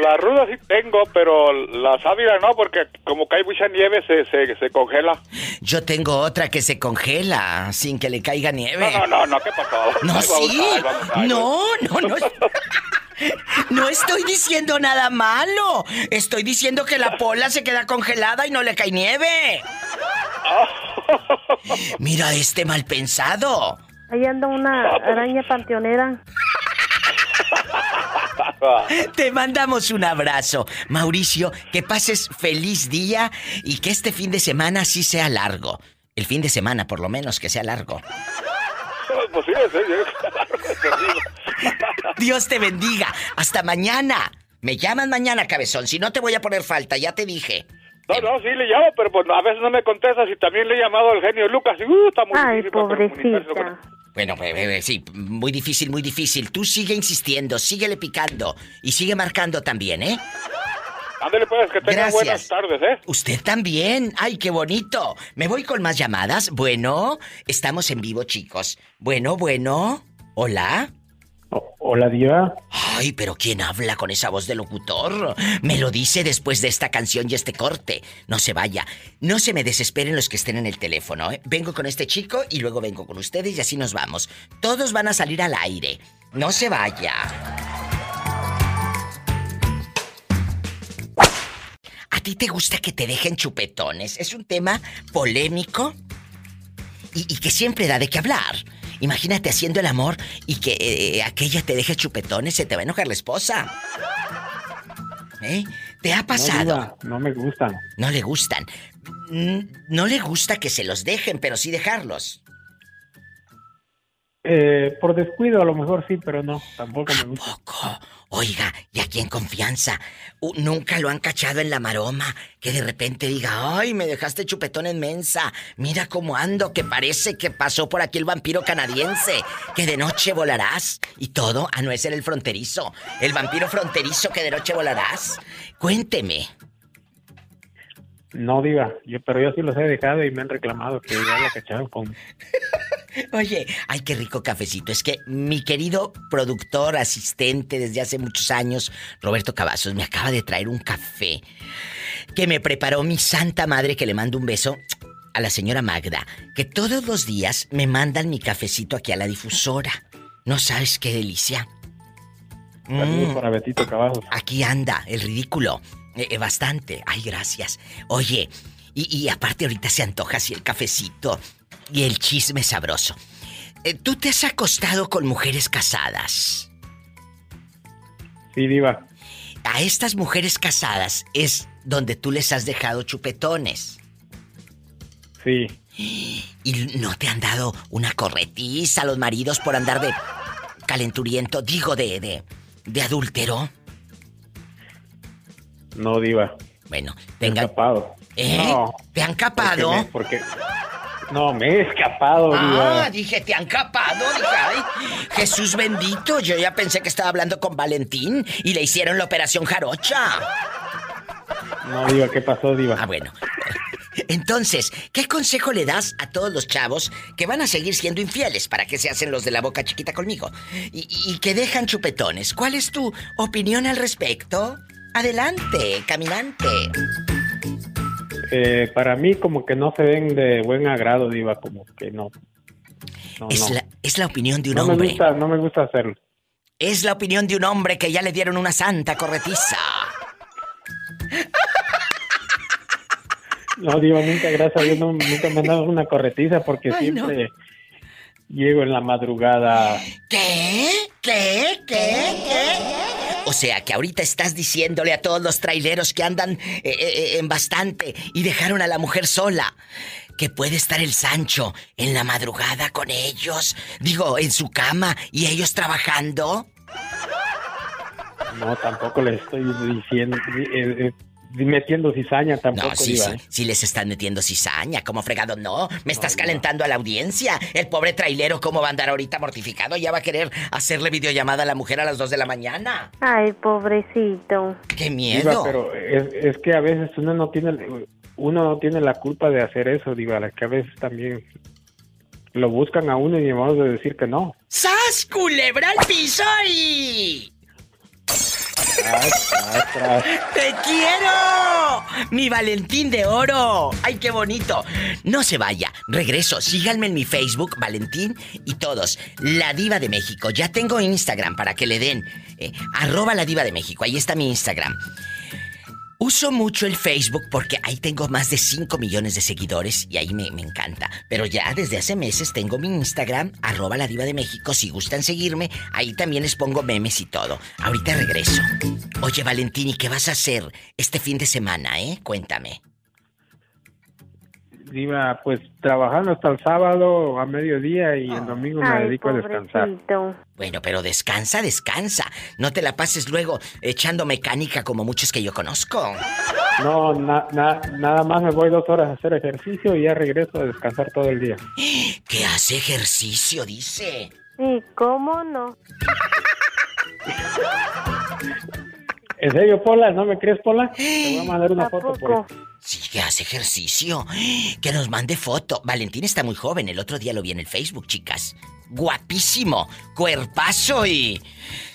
la ruda sí tengo, pero la sábila no, porque como cae mucha nieve se, se, se congela. Yo tengo otra que se congela sin que le caiga nieve. No, no, no, no, ¿qué pasó? No, Ahí vamos, sí. ahí vamos, ahí No, no, no. No estoy diciendo nada malo. Estoy diciendo que la pola se queda congelada y no le cae nieve. Mira este mal pensado. Ahí anda una araña panteonera. Te mandamos un abrazo. Mauricio, que pases feliz día y que este fin de semana sí sea largo. El fin de semana, por lo menos, que sea largo. Pues sí, sí, sí. Dios te bendiga. Hasta mañana. Me llaman mañana, cabezón. Si no te voy a poner falta, ya te dije. No, no, sí le llamo, pero pues a veces no me contestas y también le he llamado al genio Lucas y uh, está muy Ay, difícil para Bueno, pues, eh, sí, muy difícil, muy difícil. Tú sigue insistiendo, síguele picando y sigue marcando también, ¿eh? Ándale pues, que tenga Gracias. buenas tardes, ¿eh? Usted también. Ay, qué bonito. Me voy con más llamadas. Bueno, estamos en vivo, chicos. Bueno, bueno. Hola. Hola, Diva. Ay, pero ¿quién habla con esa voz de locutor? Me lo dice después de esta canción y este corte. No se vaya. No se me desesperen los que estén en el teléfono, ¿eh? Vengo con este chico y luego vengo con ustedes y así nos vamos. Todos van a salir al aire. No se vaya. ¿A ti te gusta que te dejen chupetones? Es un tema polémico y, y que siempre da de qué hablar. Imagínate haciendo el amor y que eh, aquella te deje chupetones, se te va a enojar la esposa. ¿Eh? ¿Te ha No, pasado? Diva, no me gustan. No le gustan. Mm, No le gusta que se los dejen, pero sí dejarlos. Eh, por descuido a lo mejor sí, pero no, tampoco me gusta. Oiga, y aquí en confianza, nunca lo han cachado en la maroma, que de repente diga, ay, me dejaste chupetón en mensa, mira cómo ando, que parece que pasó por aquí el vampiro canadiense, que de noche volarás, y todo, a no es el fronterizo, el vampiro fronterizo que de noche volarás. Cuénteme. No, Diva, yo, pero yo sí los he dejado y me han reclamado que ya la cacharon con... Oye, ay, qué rico cafecito. Es que mi querido productor, asistente desde hace muchos años, Roberto Cavazos, me acaba de traer un café que me preparó mi santa madre, que le mando un beso a la señora Magda, que todos los días me mandan mi cafecito aquí a la difusora. No sabes qué delicia. Mm. para Betito Cavazos. Aquí anda, el ridículo. Eh, eh, bastante. Ay, gracias. Oye, y, y aparte ahorita se antoja así el cafecito y el chisme sabroso. Eh, ¿Tú te has acostado con mujeres casadas? Sí, Diva. A estas mujeres casadas es donde tú les has dejado chupetones. Sí. ¿Y no te han dado una corretiza a los maridos por andar de calenturiento? Digo, de, de, de adúltero. No, Diva. Bueno, Me he tenga- escapado. ¿Eh? No. ¿Te han capado? Porque, me- porque- No, me he escapado, Diva. Ah, dije, te han capado. Dije, ay, Jesús bendito. Yo ya pensé que estaba hablando con Valentín y le hicieron la operación jarocha. No, Diva, ¿qué pasó, Diva? Ah, bueno. Entonces, ¿qué consejo le das a todos los chavos que van a seguir siendo infieles para que se hacen los de la boca chiquita conmigo? Y, y que dejan chupetones. ¿Cuál es tu opinión al respecto? Adelante, caminante. Eh, para mí como que no se ven de buen agrado, Diva, como que no. No, Es, no. la, es la opinión de un No me hombre. gusta, no me gusta hacerlo. Es la opinión de un hombre que ya le dieron una santa corretiza. No, Diva, nunca, gracias a Dios, no- nunca me han dado una corretiza porque Ay, siempre llego en la madrugada. ¿Qué? ¿Qué? ¿Qué? ¿Qué? O sea, que ahorita estás diciéndole a todos los traileros que andan eh, eh, en bastante y dejaron a la mujer sola. Que puede estar el Sancho en la madrugada con ellos. Digo, en su cama y ellos trabajando. No, tampoco le estoy diciendo, eh, eh, metiendo cizaña tampoco, No, sí, sí, ¿eh? sí les están metiendo cizaña, como fregado. No, me estás calentando a la audiencia. El pobre trailero, ¿cómo va a andar ahorita mortificado? Ya va a querer hacerle videollamada a la mujer a las 2 de la mañana. Ay, pobrecito. ¡Qué Diva, miedo! pero es, es que a veces uno no tiene uno no tiene la culpa de hacer eso, Diva, la que a veces también lo buscan a uno y vamos a decir que no. ¡Sas, culebra al piso y... ¡Te quiero! ¡Mi Valentín de oro! ¡Ay, qué bonito! No se vaya. Regreso. Síganme en mi Facebook, Valentín y todos. La Diva de México. Ya tengo Instagram para que le den. eh, arroba la Diva de México. Ahí está mi Instagram. Uso mucho el Facebook porque ahí tengo más de 5 millones de seguidores y ahí me, encanta. Pero ya desde hace meses tengo mi Instagram, arroba la diva de México. Si gustan seguirme, ahí también les pongo memes y todo. Ahorita regreso. Oye, Valentín, ¿y qué vas a hacer este fin de semana, eh? Cuéntame. Diva, pues trabajando hasta el sábado a mediodía y el domingo me Ay, dedico a descansar. Bueno, pero descansa, descansa. No te la pases luego echando mecánica como muchos que yo conozco. No, na- na- nada más me voy dos horas a hacer ejercicio y ya regreso a descansar todo el día. Que hace ejercicio, dice. Sí, ¿cómo no? ¿En serio, Pola? ¿No me crees, Pola? Te voy a mandar una foto por Sí, que hace ejercicio. Que nos mande foto. Valentín está muy joven. El otro día lo vi en el Facebook, chicas. Guapísimo. Cuerpazo y...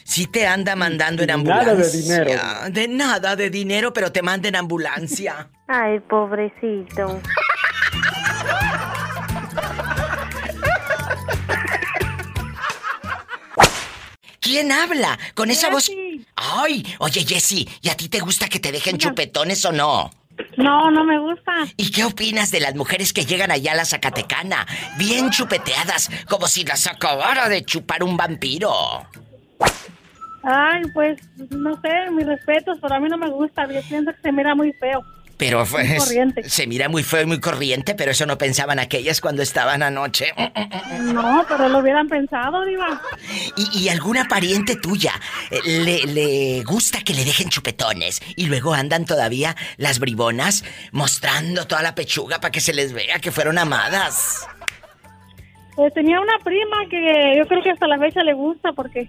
Sí te anda mandando en ambulancia. Nada de dinero. De nada de dinero, pero te manda en ambulancia. Ay, pobrecito. ¿Quién habla? Con esa voz. Ay, oye, Jessy, ¿y a ti te gusta que te dejen chupetones o no? No, no me gusta. ¿Y qué opinas de las mujeres que llegan allá a la Zacatecana, bien chupeteadas, como si las acabara de chupar un vampiro? Ay, pues, no sé, mis respetos, pero a mí no me gusta. Yo pienso que se mira muy feo. Pero Muy pues, se mira muy feo y muy corriente, pero eso no pensaban aquellas cuando estaban anoche. No, pero lo hubieran pensado, Diva. ¿Y, y alguna pariente tuya eh, le, le gusta que le dejen chupetones y luego andan todavía las bribonas mostrando toda la pechuga para que se les vea que fueron amadas? Pues tenía una prima que yo creo que hasta la fecha le gusta porque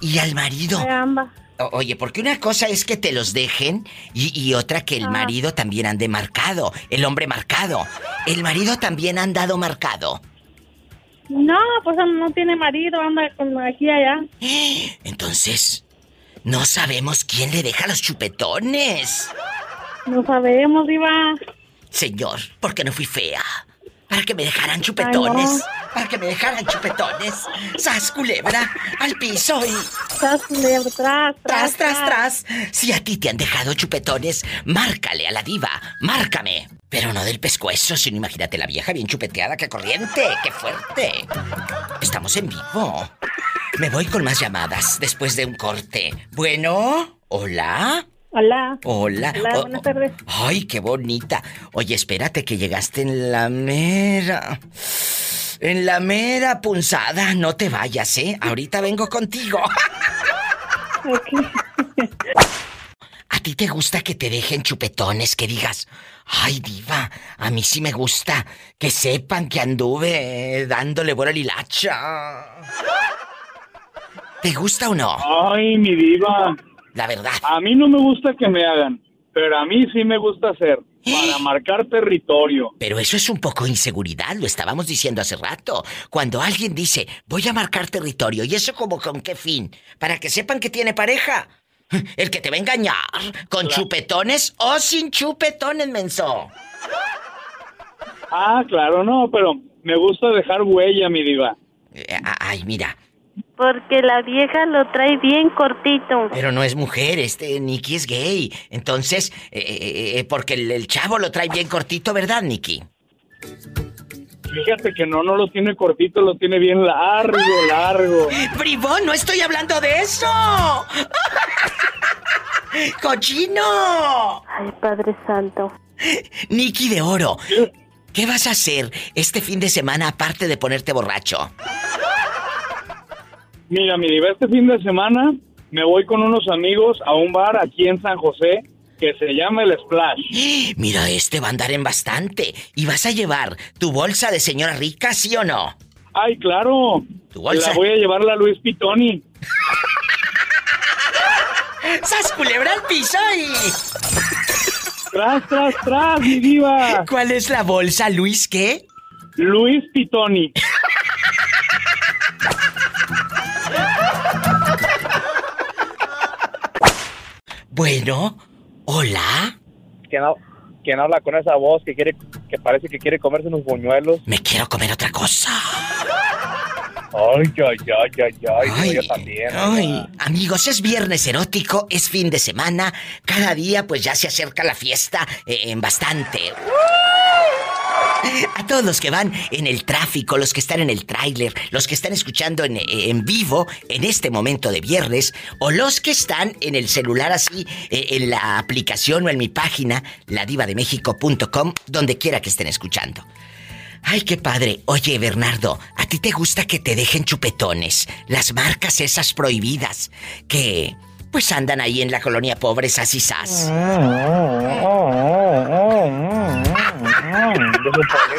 ¿Y al marido? Ay, amba. Oye, porque una cosa es que te los dejen y, y otra que el Ah. marido también ande marcado, el hombre marcado. El marido también ha andado marcado. No, pues no tiene marido, anda con aquí y allá. Entonces, no sabemos quién le deja los chupetones. No sabemos, Diva. Señor, ¿por qué no fui fea? Para que me dejaran chupetones. Ay, no. Para que me dejaran chupetones. ¡Sas, culebra! ¡Al piso y... Tras, culebra, tras, tras, tras, tras! Si a ti te han dejado chupetones, márcale a la diva. ¡Márcame! Pero no del pescuezo, sino imagínate la vieja bien chupeteada, ¡qué corriente! ¡Qué fuerte! Estamos en vivo. Me voy con más llamadas después de un corte. Bueno, ¿hola? Hola. Hola. Hola, Oh, buenas oh. tardes. Ay, qué bonita. Oye, espérate que llegaste en la mera. En la mera punzada. No te vayas, ¿eh? Ahorita vengo contigo. ¿A ti te gusta que te dejen chupetones? Que digas, ay, diva, a mí sí me gusta que sepan que anduve dándole buena lilacha. ¿Te gusta o no? Ay, mi diva. La verdad. A mí no me gusta que me hagan, pero a mí sí me gusta hacer. Para marcar territorio. Pero eso es un poco inseguridad, lo estábamos diciendo hace rato. Cuando alguien dice, voy a marcar territorio, ¿y eso como con qué fin? ¿Para que sepan que tiene pareja? El que te va a engañar, con chupetones o sin chupetones, menso. Ah, claro, no, pero me gusta dejar huella, mi diva. Eh, Ay, mira, Porque la vieja lo trae bien cortito. pero no es mujer, este Nicky es gay. Entonces, eh, eh, eh, porque el, el chavo lo trae bien cortito, ¿verdad, Nicky? Fíjate que no, no lo tiene cortito, lo tiene bien largo, largo. ¡Bribón, no estoy hablando de eso! ¡Cochino! Ay, Padre Santo. Nicky de Oro, ¿qué vas a hacer este fin de semana aparte de ponerte borracho? Mira, mi diva, este fin de semana me voy con unos amigos a un bar aquí en San José que se llama El Splash. Mira, este va a andar en bastante. ¿Y vas a llevar tu bolsa de señora rica, sí o no? Ay, claro. ¿Tu bolsa? La voy a llevar a Luis Pitoni. ¡Sas culebra al piso y... ¡Tras, tras, tras, mi diva! ¿Cuál es la bolsa, Luis, qué? Luis Pitoni. Bueno, hola. ¿Quién, hab- quién habla con esa voz que quiere que parece que quiere comerse unos buñuelos? Me quiero comer otra cosa. Ay, ay, ay, ay, ay, Ay, yo también. Ay, amigos, es viernes erótico, es fin de semana. Cada día pues ya se acerca la fiesta eh, en bastante. A todos los que van en el tráfico, los que están en el tráiler, los que están escuchando en, eh, en vivo en este momento de viernes, o los que están en el celular así, eh, en la aplicación o en mi página, ladivademexico.com, donde quiera que estén escuchando. Ay, qué padre. Oye, Bernardo, ¿a ti te gusta que te dejen chupetones? Las marcas esas prohibidas que pues andan ahí en la colonia pobre, sas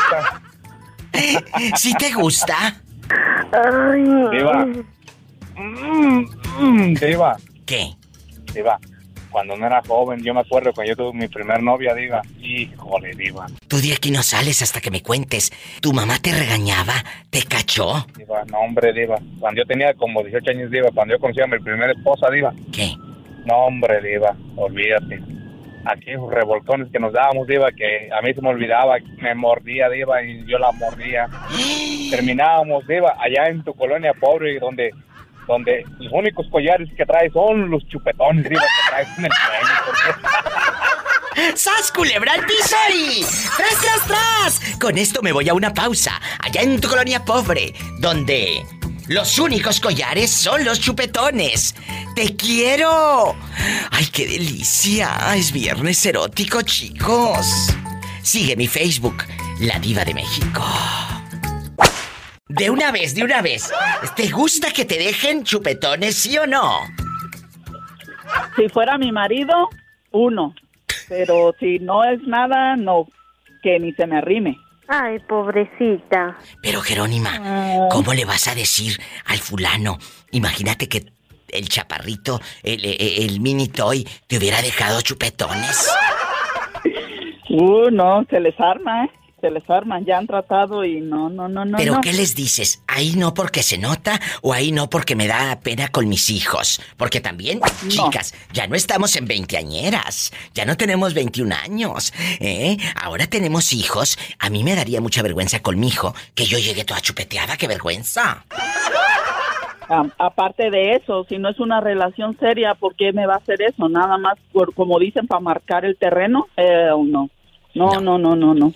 sas. ¿Sí te gusta? Ay. Diva. Mm, mm, diva. ¿Qué? Diva. Cuando no era joven, yo me acuerdo cuando yo tuve mi primer novia, Diva. Híjole, Diva. Tú de aquí no sales hasta que me cuentes. ¿Tu mamá te regañaba? ¿Te cachó? Diva, no, hombre, Diva. Cuando yo tenía como 18 años, Diva, cuando yo conocí a mi primera esposa, Diva. ¿Qué? No, hombre, Diva, olvídate. Aquí esos revoltones que nos dábamos, Diva, que a mí se me olvidaba, me mordía, Diva, y yo la mordía. Terminábamos, Diva, allá en tu colonia pobre, donde donde los únicos collares que traes son los chupetones, Diva, que traes en el. ¡Sas, culebra al piso y... ¡Tras, tras, tras! Con esto me voy a una pausa, allá en tu colonia pobre, donde los únicos collares son los chupetones. ¡Te quiero! ¡Ay, qué delicia! Es viernes erótico, chicos. Sigue mi Facebook, La Diva de México. De una vez, de una vez. ¿Te gusta que te dejen chupetones, sí o no? Si fuera mi marido, uno. Pero si no es nada, no. Que ni se me arrime. Ay, pobrecita. Pero Jerónima, ¿cómo le vas a decir al fulano? Imagínate que el chaparrito, el, el, el mini toy, te hubiera dejado chupetones. Uh, no, se les arma, ¿eh? Se les arman. Ya han tratado y no, no, no, no. ¿Pero no. qué les dices? ¿Ahí no porque se nota o ahí no porque me da pena con mis hijos? Porque también, chicas, ya no estamos en veinteañeras, ya no tenemos 21 años, ¿eh? Ahora tenemos hijos. A mí me daría mucha vergüenza con mi hijo que yo llegué toda chupeteada, qué vergüenza. Aparte de eso, si no es una relación seria, ¿por qué me va a hacer eso? Nada más, por, como dicen, para marcar el terreno. Eh, no. No, no, no, no, no.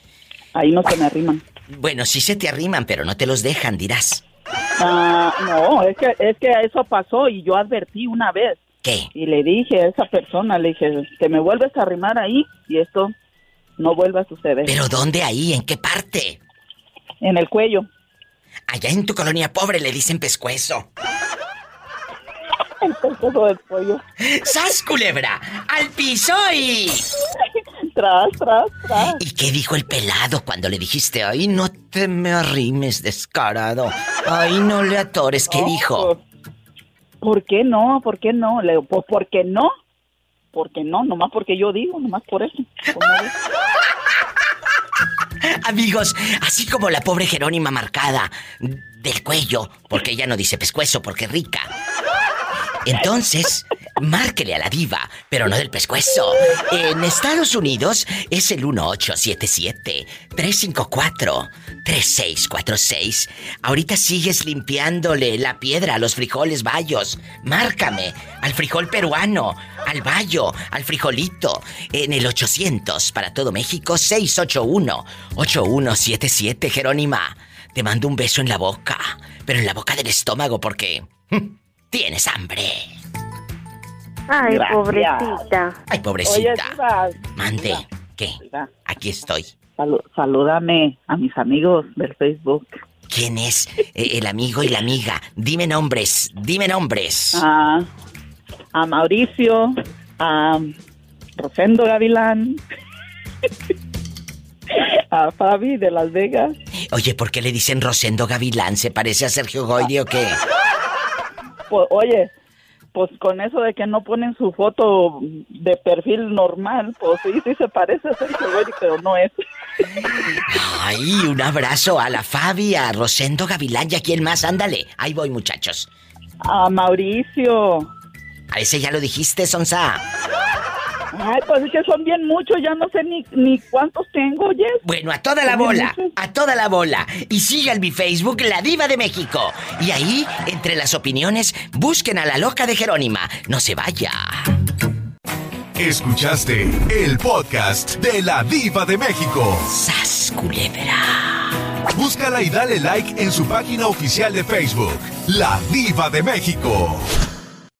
Ahí no se me arriman. Bueno, sí se te arriman, pero no te los dejan, dirás. Ah, no, es que, es que eso pasó y yo advertí una vez. ¿Qué? Y le dije a esa persona, le dije, te me vuelves a arrimar ahí y esto no vuelve a suceder. ¿Pero dónde ahí? ¿En qué parte? En el cuello. Allá en tu colonia pobre le dicen pescuezo. El pescuezo del pollo. ¡Sas, culebra! ¡Al piso y... Tras, tras, tras. ¿Y qué dijo el pelado cuando le dijiste, ay, no te me arrimes, descarado? Ay, no le atores, ¿qué No, dijo? ¿Por qué no? ¿Por qué no? Le digo, pues, ¿por qué no? ¿Por qué no? Nomás porque yo digo, nomás por eso. Amigos, así como la pobre Jerónima marcada del cuello, porque ella no dice pescuezo, porque es rica. Entonces, márquele a la diva, pero no del pescuezo. En Estados Unidos es el 1877-354-3646. Ahorita sigues limpiándole la piedra a los frijoles bayos. Márcame al frijol peruano, al bayo, al frijolito. En el 800 para todo México, 681-8177, Jerónima. Te mando un beso en la boca, pero en la boca del estómago porque... Tienes hambre. Ay, Gracias. pobrecita. Ay, pobrecita. Oye, Mande. ¿Qué? Aquí estoy. salu- salúdame a mis amigos del Facebook. ¿Quién es eh, el amigo y la amiga? Dime nombres, dime nombres. A, a Mauricio, a Rosendo Gavilán, a Fabi de Las Vegas. Oye, ¿por qué le dicen Rosendo Gavilán? ¿Se parece a Sergio Goyri o qué? Pues, oye, pues con eso de que no ponen su foto de perfil normal, pues sí, sí se parece a Sergio Goyri, pero no es. Ay, un abrazo a la Fabi, a Rosendo Gavilán y a quién más. Ándale, ahí voy, muchachos. A Mauricio. A ese ya lo dijiste, Sonsa. Ay, pues es que son bien muchos, ya no sé ni, ni cuántos tengo, oye. Bueno, a toda la bola, muchos. a toda la bola. Y sigan mi Facebook, La Diva de México. Y ahí, entre las opiniones, busquen a la loca de Jerónima. No se vaya. Escuchaste el podcast de la Diva de México. ¡Sas, culebra! Búscala y dale like en su página oficial de Facebook, La Diva de México.